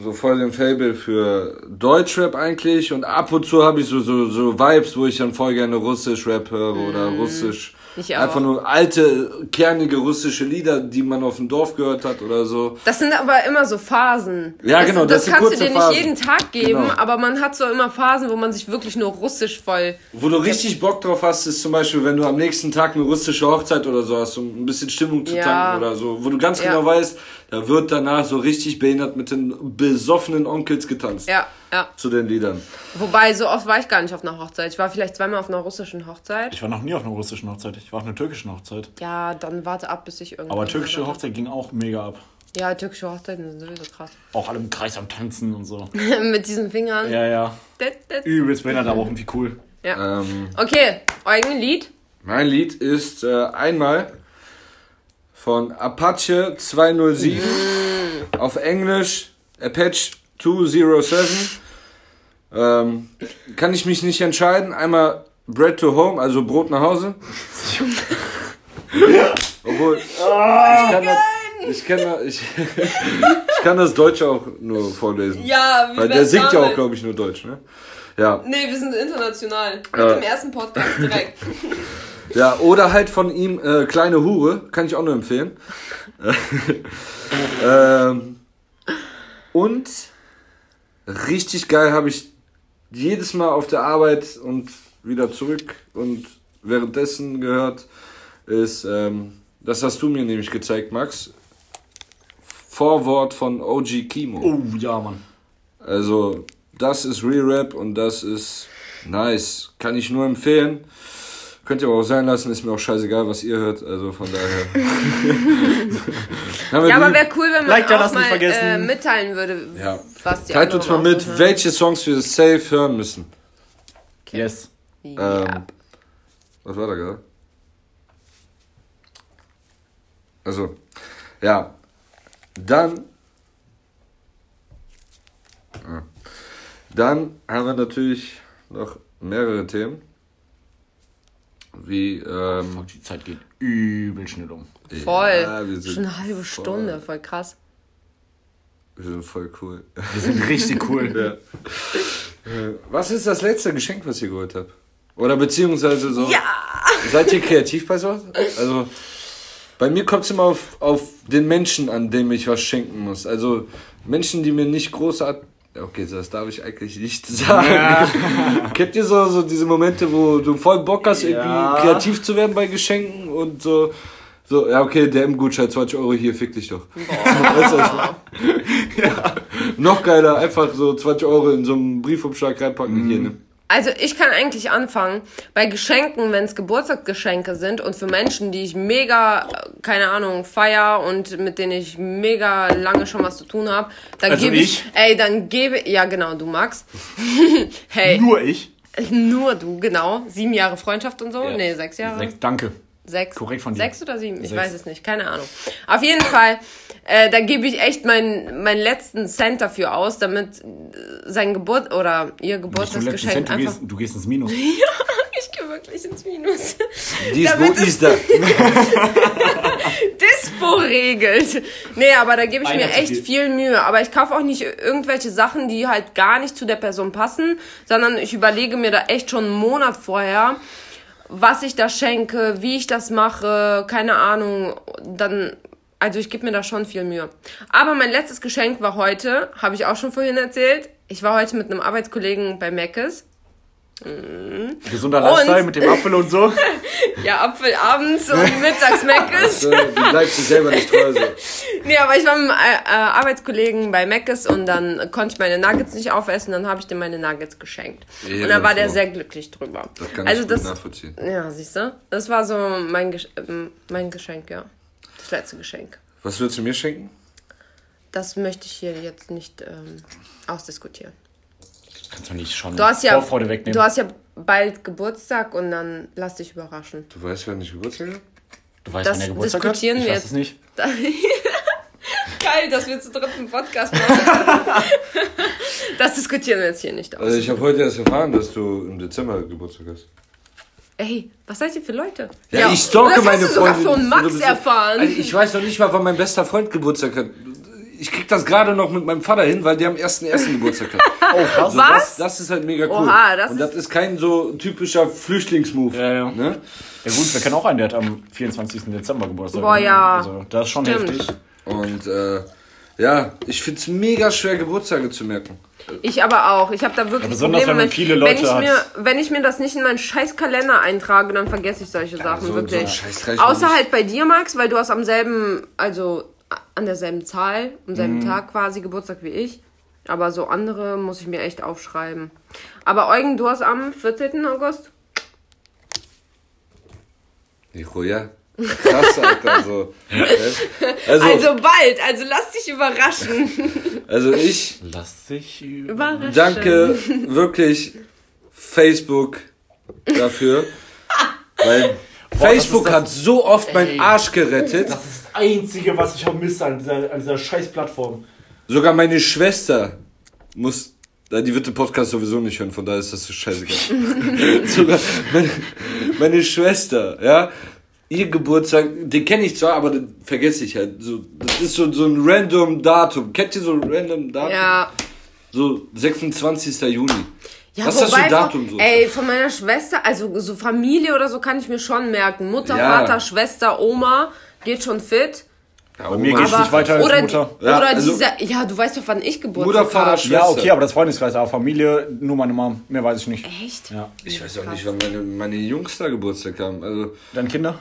so voll den Fable für Deutschrap eigentlich und ab und zu habe ich so, so, so Vibes, wo ich dann voll gerne Russisch Rap höre oder Mm. Russisch Ich auch. Einfach nur alte, kernige russische Lieder, die man auf dem Dorf gehört hat oder so. Das sind aber immer so Phasen. Ja, genau, Das, das das kannst du dir nicht Phasen. jeden Tag geben, Genau. aber man hat so immer Phasen, wo man sich wirklich nur russisch voll. Wo du richtig Bock drauf hast, ist zum Beispiel, wenn du am nächsten Tag eine russische Hochzeit oder so hast, um ein bisschen Stimmung zu Ja. tanken oder so. Wo du ganz Ja. genau weißt, da wird danach so richtig behindert mit den besoffenen Onkels getanzt. Ja, ja. Zu den Liedern. Wobei, so oft war ich gar nicht auf einer Hochzeit. Ich war vielleicht zweimal auf einer russischen Hochzeit. Ich war noch nie auf einer russischen Hochzeit. Ich war auf einer türkischen Hochzeit. Ja, dann warte ab, bis ich irgendwann. Aber türkische Hochzeit ging auch mega ab. Ja, türkische Hochzeiten sind sowieso krass. Auch alle im Kreis am Tanzen und so. Mit diesen Fingern. Ja, ja. Übelst behindert, aber auch irgendwie cool. Ja. Ähm, Okay, euer Lied. mein Lied ist äh, einmal von Apache 207 auf Englisch Apache 207. Ähm, kann ich mich nicht entscheiden. Einmal Bread to Home, also Brot nach Hause. Obwohl, ich kann das, ich kann das, ich, ich kann das Deutsche auch nur vorlesen. Ja, wie Weil der singt ja auch, glaube ich, nur Deutsch, ne? Ja. Nee, wir sind international. Mit Ja. dem ersten Podcast direkt. Ja, oder halt von ihm äh, Kleine Hure, kann ich auch nur empfehlen. ähm, und richtig geil habe ich jedes Mal auf der Arbeit und wieder zurück und währenddessen gehört, ist, ähm, das hast du mir nämlich gezeigt, Max. Vorwort von OG Kimo. Oh, ja, Mann. Also, das ist Re-Rap und das ist nice. Kann ich nur empfehlen. Könnt ihr aber auch sein lassen, ist mir auch scheißegal, was ihr hört. Also von daher. Ja, aber wäre cool, wenn man Like da auch mal äh, mitteilen würde, Ja. was die Teilt uns mal mit, aussuchen. welche Songs wir safe hören müssen. Yes. Ja. Ähm, was war da gerade? Also, ja. Dann. Ah. Dann haben wir natürlich noch mehrere Themen. Wie, ähm, Fuck, die Zeit geht übel schnell um. Voll. Ja, wir sind Schon eine halbe voll- Stunde, voll krass. Wir sind voll cool. Wir sind richtig cool. Ja. Was ist das letzte Geschenk, was ihr geholt habt? Oder beziehungsweise so. Ja! Seid ihr kreativ bei sowas? Also, bei mir kommt es immer auf, auf den Menschen an, dem ich was schenken muss. Also, Menschen, die mir nicht großartig. Okay, das darf ich eigentlich nicht sagen. Kennt ihr so, so diese Momente, wo du voll Bock hast, irgendwie Ja. kreativ zu werden bei Geschenken und so. So, ja, okay, der M-Gutschein, 20 Euro, hier, fick dich doch. Meine? ja. Noch geiler, einfach so 20 Euro in so einen Briefumschlag reinpacken. Hier, ne? Also ich kann eigentlich anfangen bei Geschenken, wenn es Geburtstagsgeschenke sind und für Menschen, die ich mega, äh, keine Ahnung, feier und mit denen ich mega lange schon was zu tun habe, dann Also gebe ich, ich? ey, dann gebe, ja genau, du Max, hey, Nur ich. nur du, genau, sieben Jahre Freundschaft und so, Ja. nee, sechs Jahre. Sechs, danke. Sechs. Korrekt von dir. Sechs oder sieben? Ich Sechs. weiß es nicht, keine Ahnung. Auf jeden Fall, äh, da gebe ich echt meinen meinen letzten Cent dafür aus, damit äh, sein Geburt oder ihr Geburtstagsgeschenk Cent, du, einfach. gehst, du gehst ins Minus. Ich gehe wirklich ins Minus. Es- ist da? Dispo regelt. Nee, aber da gebe ich Einer mir echt viel. viel Mühe. Aber ich kaufe auch nicht irgendwelche Sachen, die halt gar nicht zu der Person passen, sondern ich überlege mir da echt schon einen Monat vorher, was ich da schenke, wie ich das mache, keine Ahnung. Dann, also ich gebe mir da schon viel Mühe. Aber mein letztes Geschenk war heute, habe ich auch schon vorhin erzählt. Ich war heute mit einem Arbeitskollegen bei Meckes. Gesunder Lifestyle mit dem Apfel und so. Ja, Apfel abends und mittags Meckes. So, Du bleibst dir selber nicht treu. So. Nee, aber ich war mit einem äh, äh, Arbeitskollegen bei Meckes und dann konnte ich meine Nuggets nicht aufessen, dann habe ich dem meine Nuggets geschenkt. und da war der Ehrenfrau. sehr glücklich drüber. Das kann also ich das, nachvollziehen. ja, siehst du? Das war so mein, Gesch ähm, mein Geschenk, ja. Das letzte Geschenk. Was würdest du mir schenken? Das möchte ich hier jetzt nicht ähm, ausdiskutieren. Kannst du nicht schon Du hast ja, Vorfreude wegnehmen. du hast ja bald Geburtstag und dann lass dich überraschen. Du weißt, wer nicht Geburtstag hat? du weißt, das wann der Geburtstag diskutieren hat? Ich wir weiß jetzt. es nicht. Geil, dass wir zu dritt einen Podcast machen. das diskutieren wir jetzt hier nicht aus. Also ich habe heute erst erfahren, dass du im Dezember Geburtstag hast. Ey, was seid ihr für Leute? Ja, ich stalke das meine hast du sogar Freundin. von Max erfahren. Also ich weiß noch nicht mal, wann mein bester Freund Geburtstag hat. Ich krieg das gerade noch mit meinem Vater hin, weil der am ersten ersten Geburtstag hat. Oh, krass. Also Was? Das, das ist halt mega cool. Oha, das Und das ist kein so typischer Flüchtlingsmove. Ja, ja. Ne? Ja gut, wir kennen auch einen, der hat am 24. Dezember Geburtstag. Boah, ja. Also, das ist schon Stimmt. heftig. Und äh, ja, ich find's mega schwer, Geburtstage zu merken. Ich aber auch. Ich habe da wirklich besonders, Probleme wenn man viele wenn, Leute ich hat. mir, wenn ich mir das nicht in meinen scheiß Kalender eintrage, dann vergesse ich solche Sachen so- so wirklich. mir Außer halt bei dir, Max, weil du hast am selben, also an derselben Zahl, am selben Mhm. Tag quasi Geburtstag wie ich. Aber so andere muss ich mir echt aufschreiben. Aber Eugen, du hast am 14. August? Nico, ja. Krass, Alter. So. Also, Also bald, also lass dich überraschen. also ich Lass dich über... Überraschen. danke wirklich Facebook dafür. Weil Facebook das- hat so oft meinen Arsch gerettet. Das ist Einzige, was ich vermisse an dieser, an dieser scheiß Plattform. Sogar meine Schwester muss. Die wird den Podcast sowieso nicht hören, von daher ist das so scheißegal. Sogar meine, meine Schwester, ja, ihr Geburtstag, den kenne ich zwar, aber den vergesse ich halt. So, das ist so, so ein random Datum. Kennt ihr so ein random Datum? Ja. So 26. Juni. Ja, Was ist das für ein Datum so? Ey, von meiner Schwester, also so Familie oder so kann ich mir schon merken. Mutter, Ja. Vater, Schwester, Oma, geht schon fit. Ja, Bei mir Oma- geht's nicht weiter als oder, Mutter. Ja, oder also- dieser, ja, du weißt doch, wann ich Geburtstag Mutter, Vater, habe. Schwester. Ja, okay, aber das Freundeskreis, aber Familie, nur meine Mom. Mehr weiß ich nicht. Echt? Ja. Ich weiß auch nicht, wann meine, meine Jungs da Geburtstag haben. Also, Deine Kinder?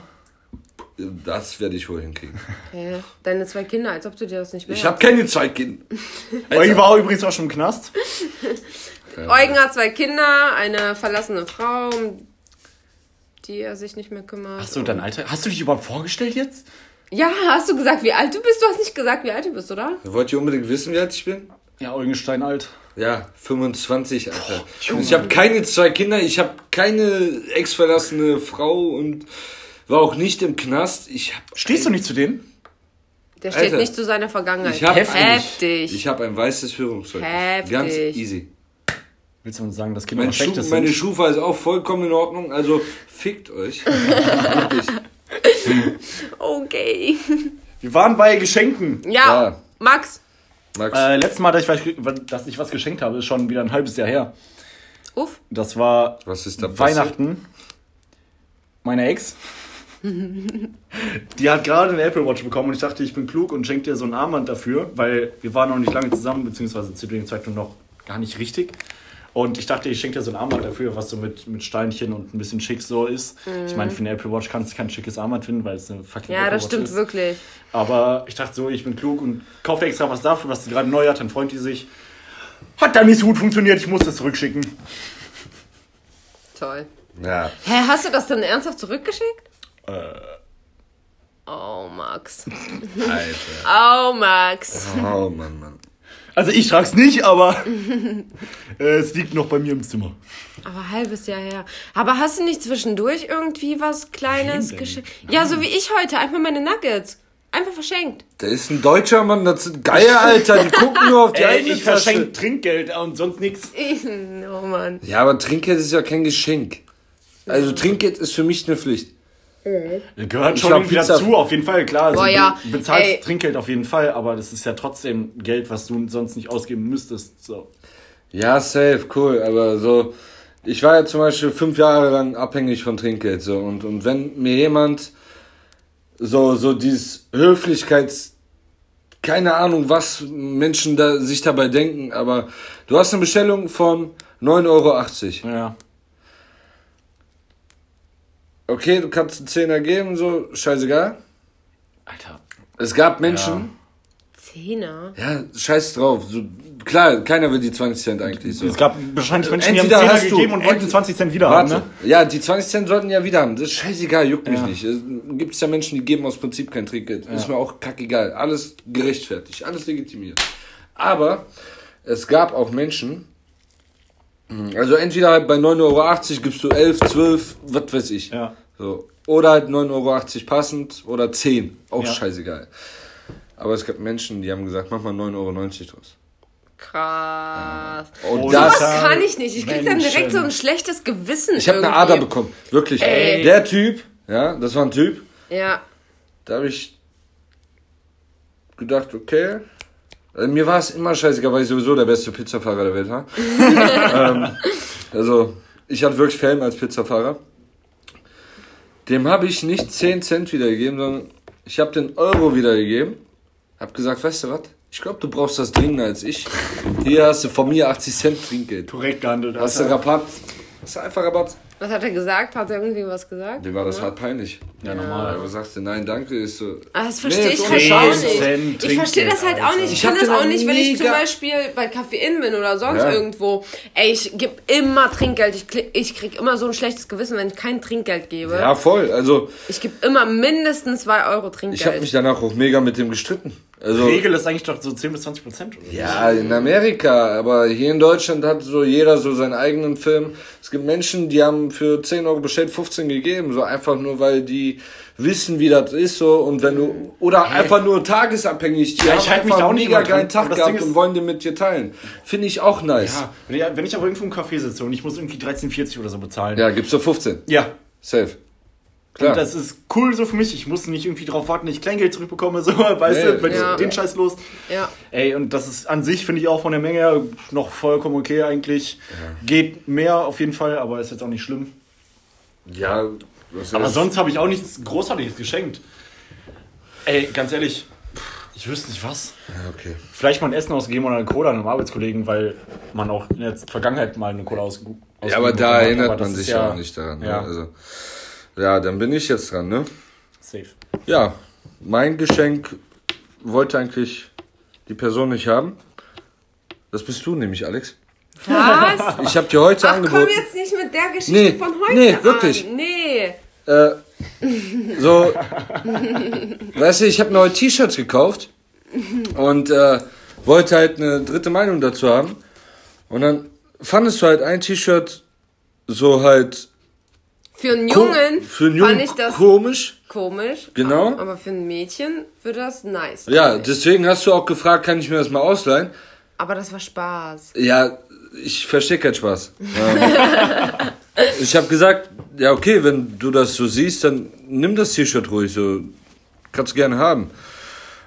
das werde ich wohl hinkriegen. Hä? Deine zwei Kinder, als ob du dir das nicht mehr Ich habe keine zwei Kinder. Eugen war übrigens auch schon im Knast. Eugen hat zwei Kinder, eine verlassene Frau, die er sich nicht mehr kümmert. Achso, dein Alter. Hast du dich überhaupt vorgestellt jetzt? Ja, hast du gesagt, wie alt du bist? Du hast nicht gesagt, wie alt du bist, oder? Wollt ihr unbedingt wissen, wie alt ich bin? Ja, Eugen ist steinalt. Ja, 25, Alter. Und ich habe keine zwei Kinder, ich habe keine ex-verlassene Frau und war auch nicht im Knast. Ich habe Stehst du nicht zu denen? Der steht Alter. nicht zu seiner Vergangenheit. Ich hab- Heftig. ich habe ein weißes Führungszeugnis. Heftig. Ganz easy. Willst du uns sagen, dass Kinder Mein Schu Schlechtes meine sind? Schufa ist auch vollkommen in Ordnung, also fickt euch. Okay. Wir waren bei Geschenken. Ja, Ja. Max. Max, Äh, letztes Mal, dass ich, was- dass ich was geschenkt habe, ist schon wieder ein halbes Jahr her. Uff. Das war was ist da? Weihnachten. Meine Ex. Die hat gerade eine Apple Watch bekommen und ich dachte, ich bin klug und schenke dir so ein Armband dafür, weil wir waren noch nicht lange zusammen, beziehungsweise zu dem Zeitpunkt noch gar nicht richtig. Und ich dachte, ich schenke dir so ein Armband dafür, was so mit, mit Steinchen und ein bisschen schick so ist. Ich meine, für eine Apple Watch kannst du kein schickes Armband finden, weil es eine fucking Ja, Apple das Watch stimmt ist. wirklich. Aber ich dachte so, ich bin klug und kaufe extra was dafür, was sie gerade neu hat, dann freut die sich. Hat dann nicht so gut funktioniert, ich muss das zurückschicken. Toll. Ja. Hä, hast du das dann ernsthaft zurückgeschickt? Äh. Oh, Max. Alter. Oh, Max. Oh Mann, Mann. Also ich trag's nicht, aber äh, es liegt noch bei mir im Zimmer. Aber halbes Jahr her. Aber hast du nicht zwischendurch irgendwie was Kleines geschenkt? Ja, so wie ich heute. Einfach meine Nuggets. Einfach verschenkt. Der ist ein Deutscher Mann, das sind Geier, Alter. Die gucken nur auf die Ey, eigene ich Tasche. verschenke Trinkgeld und sonst nichts. Oh, Mann. Ja, aber Trinkgeld ist ja kein Geschenk. Also Trinkgeld ist für mich eine Pflicht. Gehört Ich schon glaub, Pizza- dazu, auf jeden Fall, klar. Also Boah, ja. Du bezahlst Ey. Trinkgeld auf jeden Fall, aber das ist ja trotzdem Geld, was du sonst nicht ausgeben müsstest. So. Ja, safe, cool. Aber so, ich war ja zum Beispiel fünf Jahre lang abhängig von Trinkgeld. So, und, und wenn mir jemand so, so dieses Höflichkeits, keine Ahnung, was Menschen da, sich dabei denken, aber du hast eine Bestellung von 9,80 Euro. Ja. Okay, du kannst einen Zehner geben, so, scheißegal. Alter. Es gab Menschen, Zehner? ja, scheiß drauf. So, klar, keiner will die 20 Cent eigentlich. So. Es gab wahrscheinlich Menschen, die haben Entweder 10 hast du- gegeben und wollten entweder- 20 Cent wieder Warte, haben, ne? ja, die 20 Cent sollten ja wieder haben. Das ist scheißegal, juckt mich Ja. nicht. Es gibt ja Menschen, die geben aus Prinzip kein Trinkgeld. Ist mir auch kackegal. Alles gerechtfertigt, alles legitimiert. Aber es gab auch Menschen, also entweder halt bei 9,80 Euro gibst du 11, 12, was weiß ich. Ja. So. Oder halt 9,80 Euro passend oder 10. Auch Ja. scheißegal. Aber es gab Menschen, die haben gesagt, mach mal 9,90 Euro draus. Krass. Und Oh, das, Das kann ich nicht. Ich krieg dann direkt Menschen. so ein schlechtes Gewissen. ich habe eine. Ader bekommen. Wirklich. Ey. Der Typ, ja, das war ein Typ, Ja. Da habe ich gedacht, okay, Mir war es immer scheißegal, weil ich sowieso der beste Pizzafahrer der Welt war. ähm, also, ich hatte wirklich Fame als Pizzafahrer. Dem habe ich nicht 10 Cent wiedergegeben, sondern ich habe den Euro wiedergegeben. Hab gesagt, weißt du was? Ich glaube, du brauchst das dringender als ich. Hier hast du von mir 80 Cent Trinkgeld. Korrekt gehandelt. Hast du. Rabatt? Hast du einfach Rabatt? Was hat er gesagt? Hat er irgendwie was gesagt? Dem war das hart peinlich. Ja, normal. Aber sagte, nein, danke, ist so. Ah, das verstehe Nee, ich halt eine auch nicht. Ich verstehe das halt auch Trinkgeld, nicht. Ich Ich kann das auch nicht, wenn ich zum Beispiel bei Café In bin oder sonst Ja. irgendwo. Ey, ich gebe immer Trinkgeld. Ich, ich krieg immer so ein schlechtes Gewissen, wenn ich kein Trinkgeld gebe. Ja, voll. Also, Ich gebe immer mindestens 2 Euro ich habe Trinkgeld. mich danach auch mega mit dem gestritten. Also, Regel ist eigentlich doch so 10 bis 20 Prozent. oder so. Ja, in Amerika, aber hier in Deutschland hat so jeder so seinen eigenen Film. Es gibt Menschen, die haben für 10 Euro bestellt 15 gegeben, so einfach nur, weil die wissen, wie das ist, so, und wenn du, oder einfach nur tagesabhängig, die Ja, haben ich halte mich da auch nicht mega geilen Tag gehabt und wollen den mit dir teilen. Finde ich auch nice. Ja, wenn ich- wenn ich aber irgendwo im Café sitze und ich muss irgendwie 13,40 oder so bezahlen. Ja, gibst du 15. Ja. Safe. Klar. Und das ist cool so für mich. Ich muss nicht irgendwie darauf warten, dass ich Kleingeld zurückbekomme, so, weißt Nee. du, wenn Ja. ich den Scheiß los. ja. Ey, und das ist an sich, finde ich auch von der Menge her noch vollkommen okay eigentlich. Geht mehr auf jeden Fall, aber ist jetzt auch nicht schlimm. ja, was Aber sonst habe ich auch nichts Großartiges geschenkt. Ey, ganz ehrlich, ich wüsste nicht was. Ja, okay. Vielleicht mal ein Essen ausgegeben oder eine Cola einem Arbeitskollegen, weil man auch in der Vergangenheit mal eine Cola ausgegeben Ja, aber da erinnert man sich ja auch nicht daran. Ja, Ne? Also, ja, dann bin ich jetzt dran, ne? safe. Ja, mein Geschenk wollte eigentlich die Person nicht haben. Das bist du nämlich, Alex. Was? Ich habe dir heute Ach, komm angeboten. jetzt nicht mit der Geschichte Nee, von heute nee, wirklich. an. Nee. Äh, so, weißt du, ich habe heute T-Shirts gekauft und äh, wollte halt eine dritte Meinung dazu haben. Und dann fandest du halt ein T-Shirt so halt Für einen ko- Jungen für einen Jungen fand ich das komisch. komisch. Genau. Aber für ein Mädchen würde das nice Ja, deswegen hast du auch gefragt, kann ich mir das mal ausleihen? Aber das war Spaß. Ja, ich verstehe keinen Spaß. Ich habe gesagt, ja okay, wenn du das so siehst, dann nimm das T-Shirt ruhig, so kannst du gerne haben.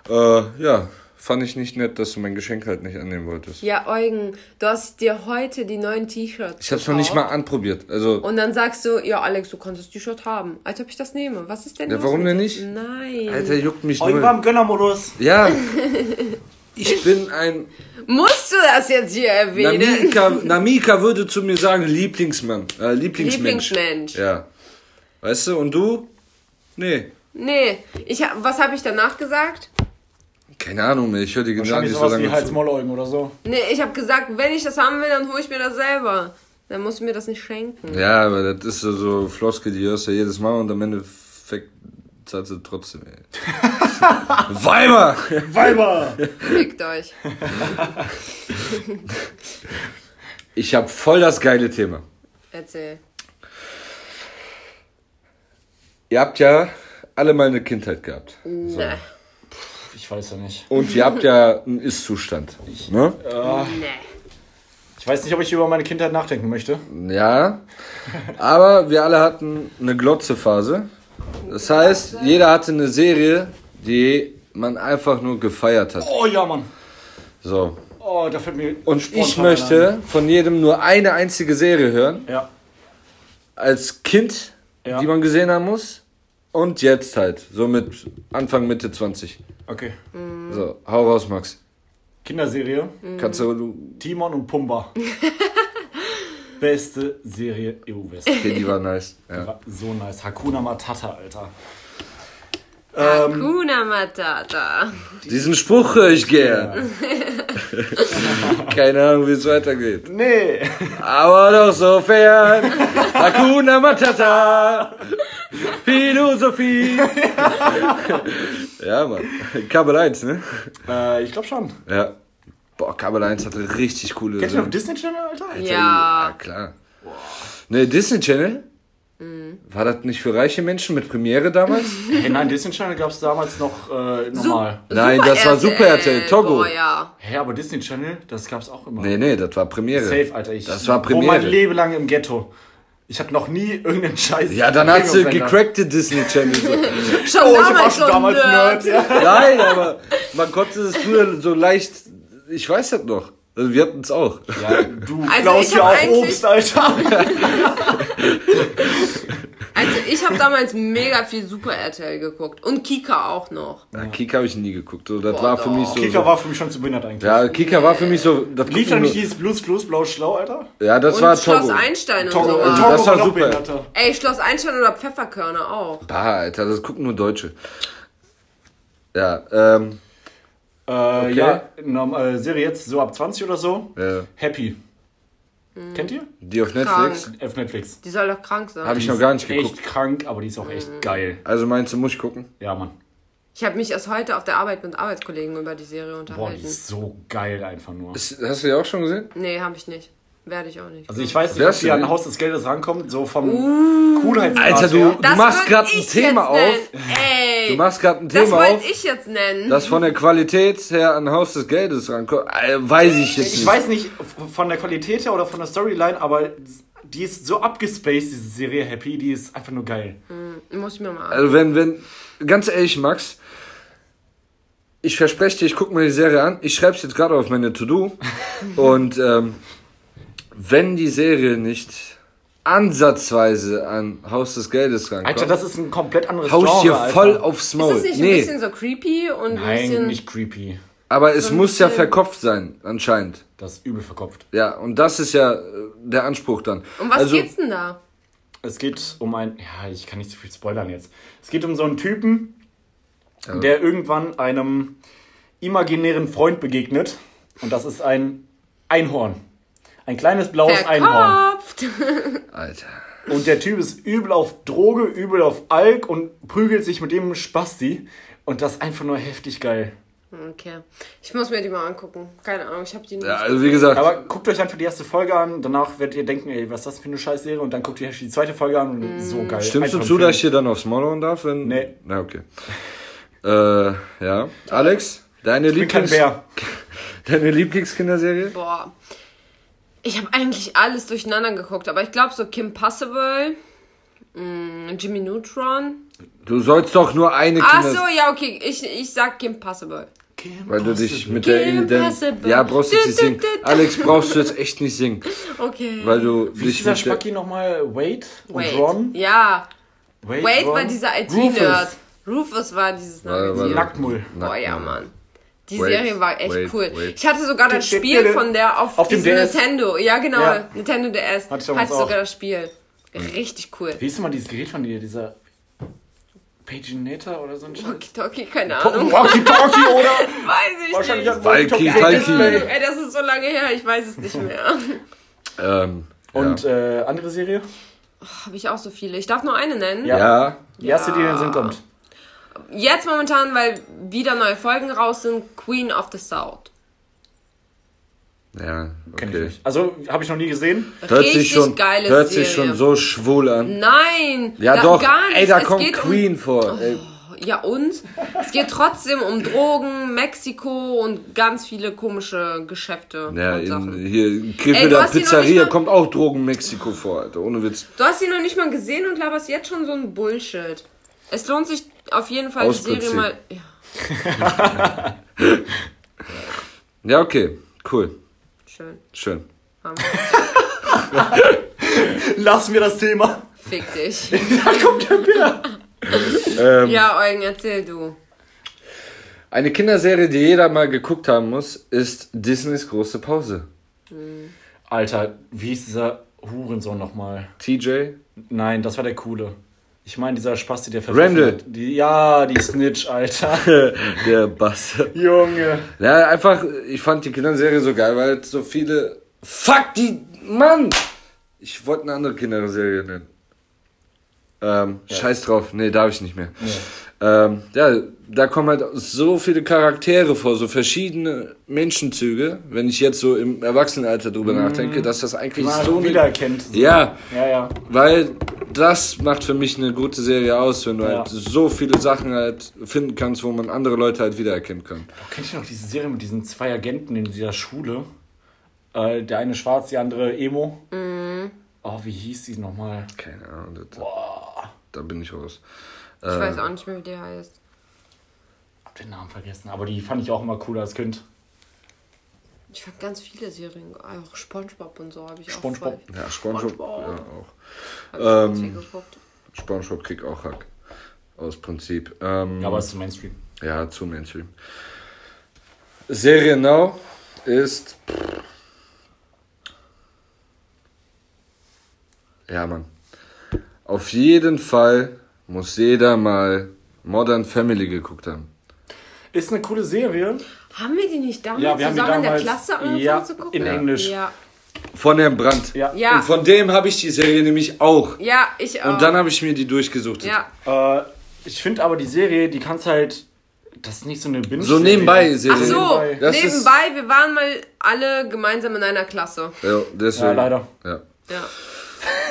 Äh, ja, fand ich nicht nett, dass du mein Geschenk halt nicht annehmen wolltest. Ja, Eugen, du hast dir heute die neuen T-Shirts Ich habe es noch nicht mal anprobiert. Also Und dann sagst du, ja, Alex, du kannst das T-Shirt haben. Als ob ich das nehme. Was ist denn Ja, los warum denn nicht? Nein. Alter, juckt mich Eugen war im Gönnermodus. Ja, ich bin ein Musst du das jetzt hier erwähnen? Namika, Namika würde zu mir sagen Lieblingsmann, äh, Lieblingsmensch. Lieblingsmensch. Ja, weißt du? Und du? Nee. Nee, ich, hab- was habe ich danach gesagt? Keine Ahnung mehr, ich höre die genau Wahrscheinlich nicht so lange wie zu. Hals-Maul-Eugen oder so. Nee, ich habe gesagt, wenn ich das haben will, dann hole ich mir das selber. Dann musst du mir das nicht schenken. Ja, aber das ist so, so Floskel, die hörst du jedes Mal und am Endeffekt zahlt sie trotzdem, ey. Weiber! Weiber! Fickt euch. Ich habe voll das geile Thema. Erzähl. Ihr habt ja alle mal eine Kindheit gehabt. Nee. Ich weiß ja nicht. Und ihr habt ja einen Ist-Zustand. Ne? Nee. Ich weiß nicht, ob ich über meine Kindheit nachdenken möchte. Ja. Aber wir alle hatten eine Glotze-Phase. Das heißt, jeder hatte eine Serie, die man einfach nur gefeiert hat. Oh ja, Mann. So. Oh, da fällt mir Und ich möchte ein. von jedem nur eine einzige Serie hören. Ja. als Kind, Ja. die man gesehen haben muss. Und jetzt halt, so mit Anfang, Mitte 20. Okay. So, hau raus, Max. Kinderserie. Kannst du, du Timon und Pumba. Beste Serie EU-West. okay, die war nice. Ja. War so nice. Hakuna Matata, Alter. Ähm, Hakuna Matata. Diesen Spruch höre ich gern. Keine Ahnung, wie es weitergeht. nee. Aber doch sofern. Hakuna Matata. Philosophie. ja, Mann. Kabel 1, ne? Äh, ich glaube schon. Ja. Boah, Kabel 1 hatte richtig coole Kennst du noch. Disney Channel, Alter? Ja. klar. Ne, Disney Channel? War das nicht für reiche Menschen mit Premiere damals? Hey, nein, Disney Channel gab es damals noch äh, normal. Nein, das war Super RTL, Togo. Boah, ja. Hä, aber Disney Channel, das gab's auch immer. Nee, nee, das war Premiere. Safe, Alter. Ich Das war wohne mein Premiere. Leben lang im Ghetto. Ich hatte noch nie irgendeinen Scheiß. Ja, dann hat sie gecrackte Disney Channel. So. Schon Oh, ich war damals schon damals Nerd. Nerd, ja. Nein, aber man konnte es früher so leicht ich weiß das noch. Also wir hatten es auch. Ja, du Also klaust ich ja auch Obst, Alter. Also ich habe damals mega viel Super RTL geguckt. Und Kika auch noch. Na, Kika habe ich nie geguckt. So, das Boah, war für mich so. Kika so war für mich schon zu behindert eigentlich. ja, Kika war für mich so. Das Lief da gucken nicht dieses Blues Clues Blau Schlau, Alter? Ja, das Und war Schloss Togo. Einstein und Togo, so. also Togo das war super. behinderter. Ey, Schloss Einstein oder Pfefferkörner auch. Bah, Alter, das gucken nur Deutsche. Ja, ähm. Äh, ja, norm- äh, Serie jetzt so ab 20 oder so. Ja. Happy. Kennt ihr? Die auf Krank. Netflix. Auf Netflix. Die soll doch krank sein. Habe ich Die noch ist gar nicht geguckt. Echt krank, aber die ist auch echt geil. Also meinst du, muss ich gucken? Ja, Mann. Ich habe mich erst heute auf der Arbeit mit Arbeitskollegen über die Serie Boah, die unterhalten. ist so geil einfach nur. Ist, hast du die auch schon gesehen? Nee, habe ich nicht. Werde ich auch nicht. Also ich weiß nicht, Wer ob an? Haus des Geldes rankommt, so vom Coolheitsgrad Alter, du- her. Das machst würd grad ein ich Thema jetzt auf. nennen. Ey, Du machst gerade ein das Thema wollte auf, ich jetzt nennen. das von der Qualität her an Haus des Geldes rankommt. Äh, weiß ich jetzt Ich nicht. weiß nicht von der Qualität her oder von der Storyline, aber die ist so abgespaced, diese Serie Happy, die ist einfach nur geil. Muss ich mir mal an. Also wenn, wenn, ganz ehrlich, Max, ich verspreche dir, ich gucke mir die Serie an. Ich schreibe es jetzt gerade auf meine To-Do. und ähm, wenn die Serie nicht ansatzweise an Haus des Geldes rankommt, Alter, das ist ein komplett anderes hau ich Genre, dir Alter. voll aufs Ist Maul. das nicht ein nee, bisschen so creepy und ein Nein, bisschen. nicht creepy. aber es so ein muss ja verkopft sein, anscheinend. Das ist übel verkopft. Ja, und das ist ja äh, der Anspruch dann. Um was also, geht's denn da? Es geht um ein. Ja, ich kann nicht so viel spoilern jetzt. Es geht um so einen Typen, der irgendwann einem imaginären Freund begegnet. Und das ist ein Einhorn. Ein kleines blaues Einhorn. Verkopft. Alter. Und der Typ ist übel auf Droge, übel auf Alk und prügelt sich mit dem Spasti. Und das ist einfach nur heftig geil. Okay. Ich muss mir die mal angucken. Keine Ahnung, ich habe die nicht. Ja, also wie gesagt, Aber guckt euch einfach die erste Folge an, danach werdet ihr denken, ey, was ist das für eine Scheißserie? Und dann guckt ihr euch die zweite Folge an und so geil. stimmst du zu, empfehlen. dass ich hier dann aufs Maul hauen darf? Wenn... Nee. Na, okay. Äh, ja. Alex, deine Ich bin kein Lieblings... Bär. Deine Lieblingskinderserie? Boah. Ich habe eigentlich alles durcheinander geguckt, aber ich glaube so Kim Possible, mh, Jimmy Neutron. Du sollst doch nur eine Ach Kinder... so, ja, okay. Ich, ich sag Kim Possible. Weil du dich mit der... Kim Possible. ja, brauchst du jetzt nicht singen. Alex, brauchst du jetzt echt nicht singen. Okay. Weil du Wie ist dich mit der... Spacki nochmal? Wade und Wade. Ron? Ja. Wade, Wade Ron? war dieser IT-Nerd. Rufus. Rufus war dieses Nerd. Nacktmull. Boah, ja, Mann. Die Wade, Serie war echt Wade, cool. Wade. Ich hatte sogar das Spiel von der auf, Auf dem DS. Nintendo. Ja, genau. Ja. Nintendo DS. Hatte ich Hatte sogar auch. das Spiel. Richtig cool. Wie ist denn mal dieses Gerät von dir? Dieser Paginator oder so ein Scheiß? Walkie-Talkie, keine Ahnung. Walkie-Talkie oder? Weiß ich Wahrscheinlich nicht. Walkie-Talkie. Ey, das ist so lange her, ich weiß es nicht mehr. Ähm, Und ja. äh, andere Serie? Habe ich auch so viele. Ich darf nur eine nennen. Ja. ja. Die erste, die in den Sinn kommt. Jetzt momentan, weil wieder neue Folgen raus sind, Queen of the South. Ja, Kenn ich okay. nicht. Also, habe ich noch nie gesehen. Hört Richtig sich schon, geile hört Serie. sich schon so schwul an. Nein! Ja ga- doch, Gar nicht. ey, da es kommt Queen vor. Ey. Um, ja und? Es geht trotzdem um Drogen, Mexiko und ganz viele komische Geschäfte Ja, und Sachen. hier in Ey, Krefeld du der hast die noch Pizzeria kommt auch Drogen Mexiko vor, Alter. Ohne Witz. Du hast sie noch nicht mal gesehen und laberst jetzt schon so ein Bullshit. Es lohnt sich auf jeden Fall, Aus die Serie Prinzip. mal... Ja, Ja, okay. Cool. schön. Schön. Lassen wir das Thema. Fick dich. Da kommt der Bär. Ähm, Ja, Eugen, erzähl du. Eine Kinderserie, die jeder mal geguckt haben muss, ist Disneys große Pause. Alter, wie hieß dieser Hurensohn nochmal? TJ? Nein, das war der coole. Ich meine, dieser Spasti, der Randall. hat. Die, ja, die Snitch, Alter. Der Bastard. Junge. Ja, einfach, ich fand die Kinderserie so geil, weil so viele. Fuck die. Mann! Ich wollte eine andere Kinderserie nennen. Ähm, Scheiß drauf. Nee, darf ich nicht mehr. Ähm, ja, da kommen halt so viele Charaktere vor, so verschiedene Menschenzüge, wenn ich jetzt so im Erwachsenenalter drüber nachdenke, dass das eigentlich Mal so. wiedererkennt. So. Ja, Ja, ja. weil das macht für mich eine gute Serie aus, wenn du Ja. halt so viele Sachen halt finden kannst, wo man andere Leute halt wiedererkennen kann. Kennt ihr noch diese Serie mit diesen zwei Agenten in dieser Schule? Äh, der eine schwarz, die andere emo. Oh, wie hieß die nochmal? Keine Ahnung, das, Boah, da bin ich raus. Ich weiß auch nicht mehr, wie der heißt. hab den Namen vergessen. Aber die fand ich auch immer cool als Kind. Ich fand ganz viele Serien, auch Spongebob und so habe ich SpongeBob. auch voll. Ja, Spongebob. SpongeBob. Ja, auch. Ähm. Spongebob kriegt auch Hack. Aus Prinzip. Ähm, Ja, aber es ist Mainstream. Ja, zu Mainstream. Serie Now ist. Ja, Mann. Auf jeden Fall muss jeder mal Modern Family geguckt haben. Ist eine coole Serie. Haben wir die nicht damals Ja, wir haben die zusammen in der damals- Klasse angefangen ja, zu gucken? in Englisch. Ja. Von Herrn Brandt. Ja. Ja. Und von dem habe ich die Serie nämlich auch. Ja, ich auch. Und dann habe ich mir die durchgesucht. Ja. Äh, ich finde aber die Serie, die kannst halt. Das ist nicht so eine Binge. So nebenbei Ach Serie. so, Nebenbei. Das ist- nebenbei, wir waren mal alle gemeinsam in einer Klasse. Ja, deswegen. Ja, leider. Ja. Ja.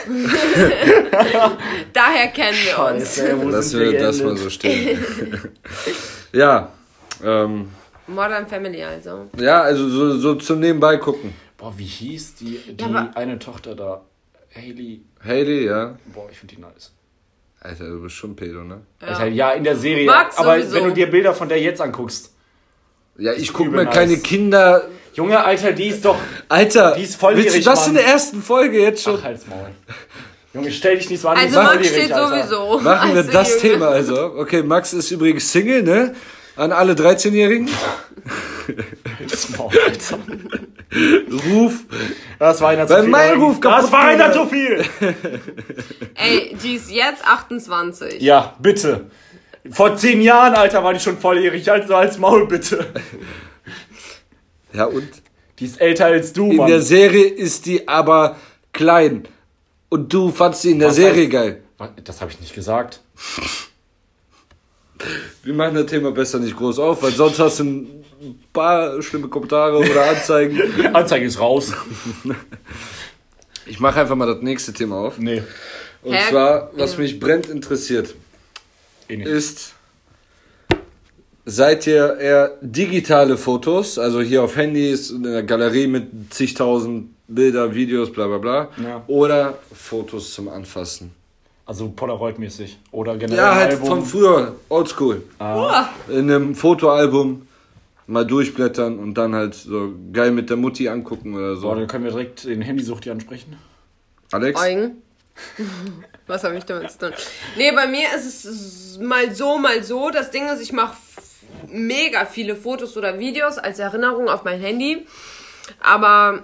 Daher kennen wir uns. Scheiße, sind wir wir das mal so stehen. ja. Ähm, Modern Family also. ja, also so, so zum Nebenbei gucken. Boah, wie hieß die, die aber- eine Tochter da? Haley. Haley, ja. Boah, ich finde die nice. Alter, du bist schon Pedo, ne? Alter, ja, in der Serie. Max aber sowieso. wenn du dir Bilder von der jetzt anguckst. Ja, ich Ist guck übel mir keine nice. Kinder. Junge, Alter, die ist doch. Alter, Die ist volljährig, willst du das in Mann. der ersten Folge jetzt schon? Ach, halt's Maul. Junge, stell dich nicht so an. Also Max steht Alter. sowieso. Machen wir als das Junge. Thema also. Okay, Max ist übrigens Single, ne? An alle 13-Jährigen. Halt's Maul, Alter. Ruf. Das war einer zu Weil viel. mein. Ruf kaputt Das war einer zu viel. Ey, die ist jetzt 28. Ja, bitte. Vor zehn Jahren, Alter, war die schon volljährig. Also als Maul, bitte. Ja, und? Die ist älter als du, In Mann. der Serie ist die aber klein. Und du fandst sie in der Was Serie heißt- geil. Das habe ich nicht gesagt. Wir machen das Thema besser nicht groß auf, weil sonst hast du ein paar schlimme Kommentare oder Anzeigen. Anzeige ist raus. Ich mache einfach mal das nächste Thema auf. Nee, Und Hä? zwar, was mich brennt interessiert, eh ist, seid ihr eher digitale Fotos, also hier auf Handys, in der Galerie mit zigtausend Bilder, Videos, bla bla bla, Ja. oder Fotos zum Anfassen? Also Polaroid-mäßig. Oder generell Ja, halt Album. von früher, oldschool. Ah. In einem Fotoalbum mal durchblättern und dann halt so geil mit der Mutti angucken oder so. Boah, dann können wir direkt den Handysucht hier ansprechen. Alex? Eugen. Was habe ich damit zu tun? Nee, bei mir ist es mal so, mal so. Das Ding ist, ich mache mega viele Fotos oder Videos als Erinnerung auf mein Handy. Aber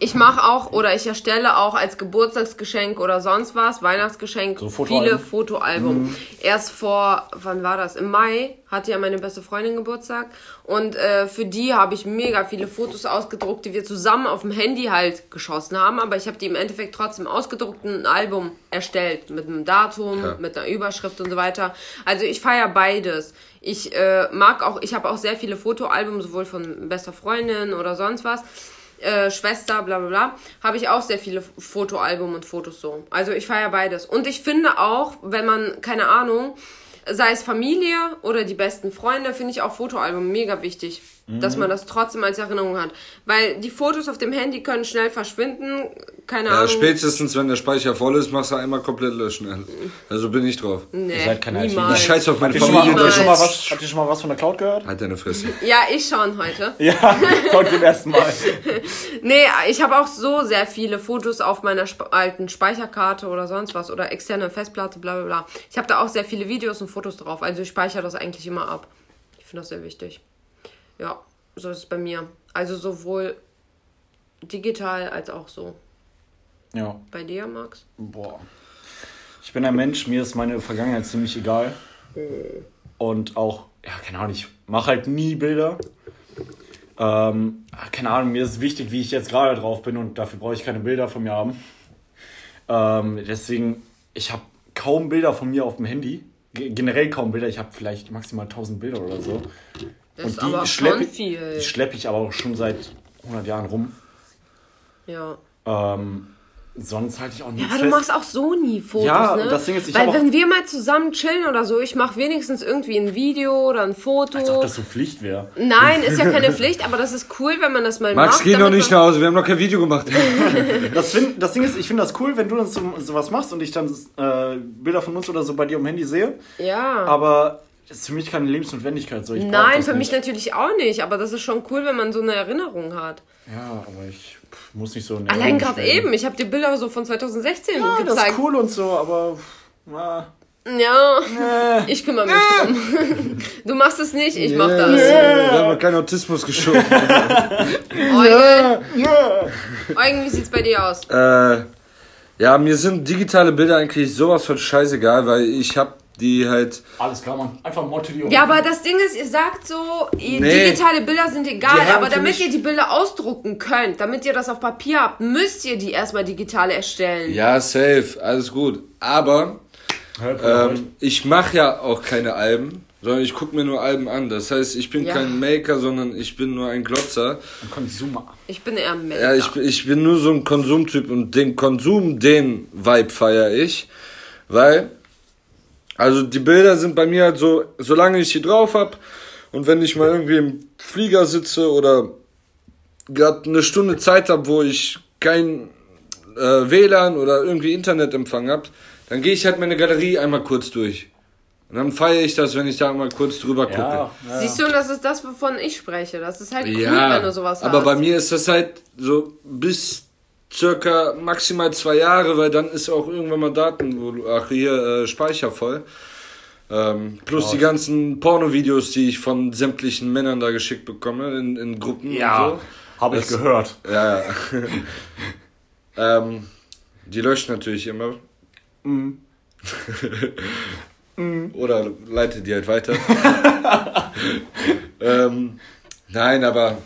ich mache auch oder ich erstelle auch als Geburtstagsgeschenk oder sonst was, Weihnachtsgeschenk, So Fotoalben? viele Fotoalbum. Erst vor, wann war das? Im Mai hatte ja meine beste Freundin Geburtstag. Und äh, für die habe ich mega viele Fotos ausgedruckt, die wir zusammen auf dem Handy halt geschossen haben. Aber ich habe die im Endeffekt trotzdem ausgedruckt und ein Album erstellt. Mit einem Datum, Ja. mit einer Überschrift und so weiter. Also ich feiere beides. Ich äh, mag auch, ich habe auch sehr viele Fotoalben, sowohl von bester Freundin oder sonst was. Äh, Schwester, bla bla bla, habe ich auch sehr viele Fotoalbum und Fotos so. Also ich feiere beides. Und ich finde auch, wenn man, keine Ahnung, sei es Familie oder die besten Freunde, finde ich auch Fotoalbum mega wichtig. Dass man das trotzdem als Erinnerung hat. Weil die Fotos auf dem Handy können schnell verschwinden. Keine Ja, Ahnung. spätestens wenn der Speicher voll ist, machst du einmal komplett löschen. Also bin ich drauf. Nee, Ihr seid keine niemals. Ich scheiß auf meine Habt ihr, schon mal, Familie. habt, ihr schon mal Niemals. was, habt ihr schon mal was von der Cloud gehört? Halt deine Fresse. Ja, ich schon heute. Ja, heute zum ersten Mal. Nee, ich habe auch so sehr viele Fotos auf meiner Sp alten Speicherkarte oder sonst was oder externe Festplatte, bla bla bla. Ich habe da auch sehr viele Videos und Fotos drauf. Also ich speichere das eigentlich immer ab. Ich finde das sehr wichtig. Ja, so ist es bei mir. Also sowohl digital als auch so. Ja, Bei dir, Max? boah. Ich bin ein Mensch, mir ist meine Vergangenheit ziemlich egal. Und auch, ja, keine Ahnung, ich mache halt nie Bilder. Ähm, keine Ahnung, mir ist wichtig, wie ich jetzt gerade drauf bin und dafür brauche ich keine Bilder von mir haben. Ähm, deswegen, ich habe kaum Bilder von mir auf dem Handy. Ge- Generell kaum Bilder. Ich habe vielleicht maximal 1000 Bilder oder so. Das Und ist die aber schlepp schon ich- viel. Die schleppe ich aber auch schon seit 100 Jahren rum. Ja. Ähm, sonst halte ich auch nichts Aber du fest. machst auch so nie Fotos, Ja, ne? das Ding ist, ich Weil wenn wir mal zusammen chillen oder so, ich mache wenigstens irgendwie ein Video oder ein Foto. Als ob das so Pflicht wäre. Nein, ist ja keine Pflicht, aber das ist cool, wenn man das mal Max, macht. geh noch nicht nach Hause, wir haben noch kein Video gemacht. Das, find, das Ding ist, ich finde das cool, wenn du das so, sowas machst und ich dann äh, Bilder von uns oder so bei dir am Handy sehe. Ja. Aber ist für mich keine Lebensnotwendigkeit. So. Ich Nein, das für mich nicht. natürlich auch nicht, aber das ist schon cool, wenn man so eine Erinnerung hat. Ja, aber ich pff, muss nicht so... eine Allein gerade eben, ich habe dir Bilder so von 2016 Ja, das gezeigt. ist cool und so, aber... Na, Ja, äh, ich kümmere mich drum. Du machst es nicht, ich mach das. Wir haben noch keinen Autismus geschoben. Eugen, ja. Eugen, wie sieht's bei dir aus? äh, ja, mir sind digitale Bilder eigentlich sowas von scheißegal, weil ich hab die halt. Alles klar, Mann. Einfach Motte die Ja, aber das Ding ist, ihr sagt so, Nee. digitale Bilder sind egal, aber damit ihr die Bilder ausdrucken könnt, damit ihr das auf Papier habt, müsst ihr die erstmal digital erstellen. Ja, safe, alles gut. Aber ähm, ich mache ja auch keine Alben, sondern ich gucke mir nur Alben an. Das heißt, ich bin Ja. kein Maker, sondern ich bin nur ein Glotzer. Konsumer. Ich bin eher ein Maker. Ja, ich, bin- ich bin nur so ein Konsumtyp und den Konsum, den Vibe feiere ich, weil, also die Bilder sind bei mir halt so, solange ich die drauf hab und wenn ich mal irgendwie im Flieger sitze oder gerade eine Stunde Zeit habe, wo ich kein äh, WLAN oder irgendwie Internetempfang hab, dann gehe ich halt meine Galerie einmal kurz durch. Und dann feiere ich das, wenn ich da mal kurz drüber gucke. Ja, ja. Siehst du, und das ist das, wovon ich spreche. Das ist halt cool, Ja, wenn du sowas aber hast. bei mir ist das halt so bis circa maximal zwei Jahre, weil dann ist auch irgendwann mal Daten, ach hier, äh, Speicher voll. Ähm, plus die ganzen Pornovideos, die ich von sämtlichen Männern da geschickt bekomme, in, in Gruppen ja und habe ich Das- gehört. so. Ja, ja. ähm, die löscht natürlich immer. Mhm. Oder leite die halt weiter. ähm, nein, aber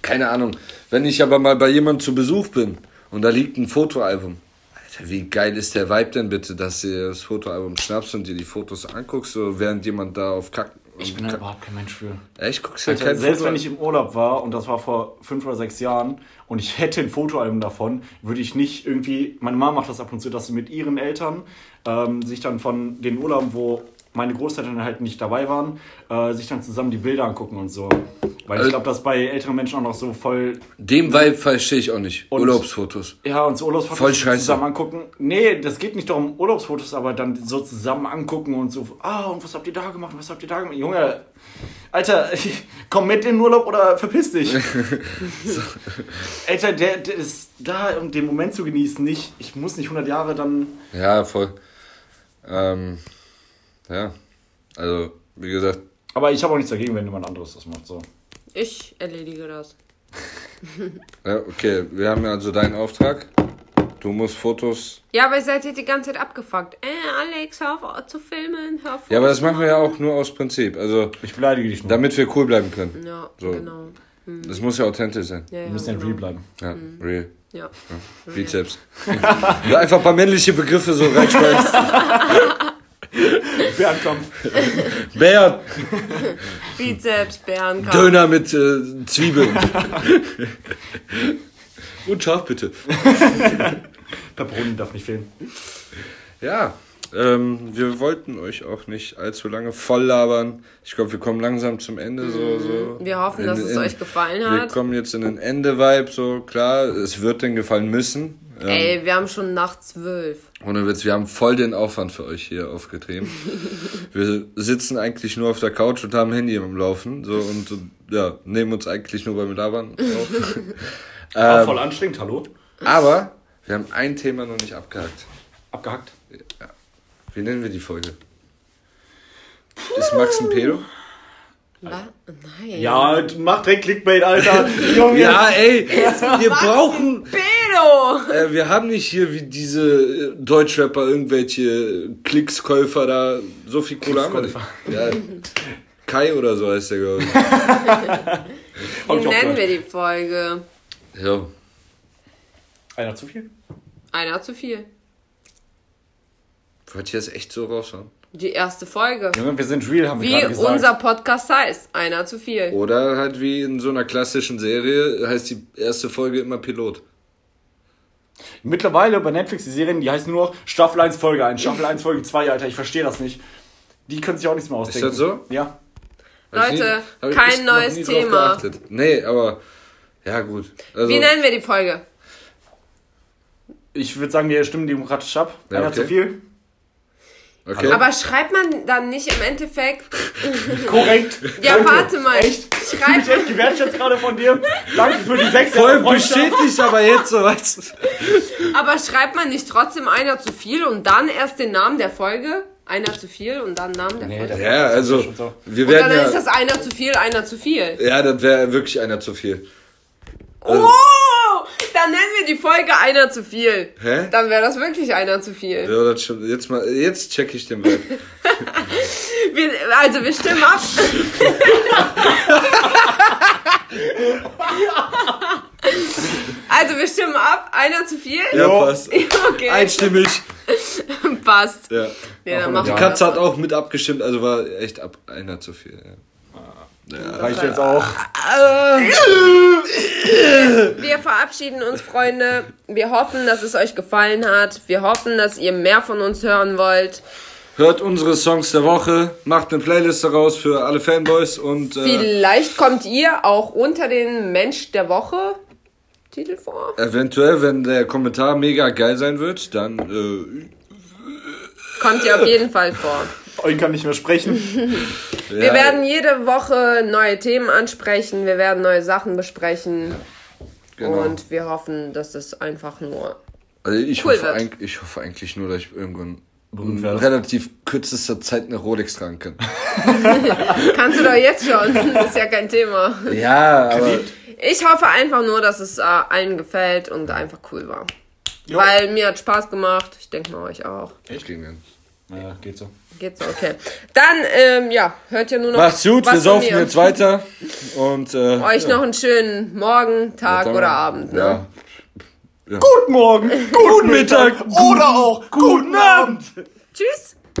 keine Ahnung. Wenn ich aber mal bei jemandem zu Besuch bin und da liegt ein Fotoalbum. Alter, wie geil ist der Vibe denn bitte, dass du das Fotoalbum schnappst und dir die Fotos anguckst, so während jemand da auf Kack. Ich bin da überhaupt kein Mensch für. Echt, guckst du dir Alter, kein selbst Foto wenn ich im Urlaub war und das war vor fünf oder sechs Jahren und ich hätte ein Fotoalbum davon, würde ich nicht irgendwie. Meine Mama macht das ab und zu, dass sie mit ihren Eltern ähm, sich dann von den Urlauben, wo meine Großeltern halt nicht dabei waren, äh, sich dann zusammen die Bilder angucken und so. Weil ich Also- glaube, dass bei älteren Menschen auch noch so voll. Dem Vibe verstehe ich auch nicht. Und- Urlaubsfotos. Ja, und so Urlaubsfotos Voll so scheiße. zusammen angucken. Nee, das geht nicht darum, Urlaubsfotos, aber dann so zusammen angucken und so, ah, und was habt ihr da gemacht? Was habt ihr da gemacht? Junge, Alter, komm mit in den Urlaub oder verpiss dich. Alter, der, der ist da, um den Moment zu genießen, nicht, ich muss nicht 100 Jahre dann. Ja, voll. Ähm, ja. Also, wie gesagt, Aber ich habe auch nichts dagegen, wenn jemand anderes das macht. So. Ich erledige das. ja, okay, wir haben ja also deinen Auftrag. Du musst Fotos. Ja, aber ihr seid hier die ganze Zeit abgefuckt. Äh, Alex, hör auf zu filmen, hör auf. Ja, aber das machen wir ja auch nur aus Prinzip. Also, Ich beleidige dich nur. damit wir cool bleiben können. Ja, So. genau. Das muss ja authentisch sein. Ja, ja, Wir müssen ja genau. real bleiben. Ja, real. Ja. Bizeps. Ja, Einfach ein paar männliche Begriffe so reinschmeißen. Bärenkampf. Bär, Bizeps, Bärenkampf. Döner mit äh, Zwiebeln. Und scharf bitte. Peperoni darf nicht fehlen. Ja, ähm, wir wollten euch auch nicht allzu lange voll labern. Ich glaube, wir kommen langsam zum Ende. So, so. Wir hoffen, In- dass es in- euch gefallen Wir hat. kommen jetzt in den Ende-Vibe, so klar. Es wird denn gefallen müssen. Ähm, Ey, wir haben schon nach zwölf. Ohne Witz, wir haben voll den Aufwand für euch hier aufgetrieben. wir sitzen eigentlich nur auf der Couch und haben Handy im Laufen. So und ja, nehmen uns eigentlich nur beim Labern auf. War voll anstrengend, hallo? Aber wir haben ein Thema noch nicht abgehakt. Abgehackt. Wie nennen wir die Folge? Ist Max ein Pedo? Was? Nein. Ja, mach direkt Clickbait, Alter. Junge. Ja, ey, wir brauchen. Pedo! Äh, wir haben nicht hier wie diese äh, Deutschrapper irgendwelche Klickskäufer da. So viel Kohle haben wir nicht. Ja, Kai oder so heißt der, glaube ich. Wie nennen gehört. wir die Folge? Ja. Einer zu viel? Einer zu viel. Wollt ihr das echt so raushauen? Die erste Folge. Junge, wir sind real, haben wir Wie gerade gesagt. unser Podcast heißt. Einer zu viel. Oder halt wie in so einer klassischen Serie heißt die erste Folge immer Pilot. Mittlerweile bei Netflix die Serien, die heißen nur noch Staffel 1 Folge 1, Staffel 1 Folge 2, Alter, ich verstehe das nicht. Die können sich auch nichts mehr ausdenken. das so? Ja. Leute, ich kein neues nie Thema. Nee, aber ja gut. Also, Wie nennen wir die Folge? Ich würde sagen, wir stimmen demokratisch ab. Ja, Einer okay. zu viel. Okay. Aber schreibt man dann nicht im Endeffekt. Korrekt. Ja, Danke. warte mal. Echt? Ich Schreibt, echt gewertschätzt gerade von dir. Danke für die sechs Voll bestätigt aber jetzt so, du. aber schreibt man nicht trotzdem einer zu viel und dann erst den Namen der Folge? Einer zu viel und dann Namen der Folge? Ja, also, so. wir Und dann werden ist ja. das einer zu viel, einer zu viel. Ja, das wäre wirklich einer zu viel. Oh! Dann nennen wir die Folge einer zu viel. Hä? Dann wäre das wirklich einer zu viel. Ja, das stimmt. Jetzt mal, jetzt check ich den Vibe. Wir, also wir stimmen ab. also wir stimmen ab. Einer zu viel? Ja, passt. Okay, Einstimmig. passt. Ja. Nee, dann machen Die Katze hat auch mit abgestimmt, also war echt ab einer zu viel. Ja. Reicht jetzt auch. Wir verabschieden uns, Freunde. Wir hoffen, dass es euch gefallen hat. Wir hoffen, dass ihr mehr von uns hören wollt. Hört unsere Songs der Woche, macht eine Playlist daraus für alle Fanboys und äh, Vielleicht kommt ihr auch unter den Mensch der Woche Titel vor. eventuell, wenn der Kommentar mega geil sein wird, dann äh, Kommt ihr auf jeden Fall vor. Euch kann nicht mehr sprechen. Wir ja, werden jede Woche neue Themen ansprechen. Wir werden neue Sachen besprechen. genau. Und wir hoffen, dass es einfach nur. also ich, cool hoffe, wird. ich hoffe eigentlich nur, dass ich irgendwann Berühmt in relativ kürzester Zeit eine Rolex tragen kann. Kannst du doch jetzt schon. ist ja kein Thema. Ja, aber Ich hoffe einfach nur, dass es äh, allen gefällt und einfach cool war. Jo. Weil mir hat Spaß gemacht. Ich denke mal euch auch. ich ging dann. Naja, geht so. Geht so, okay. Dann, ähm, ja, hört ihr nur noch. Macht's gut, was wir saufen jetzt weiter und äh, Euch ja. noch einen schönen Morgen, Tag Dann- oder Abend, ne? Ja. Guten Morgen, guten Mittag, oder auch guten Abend. Tschüss!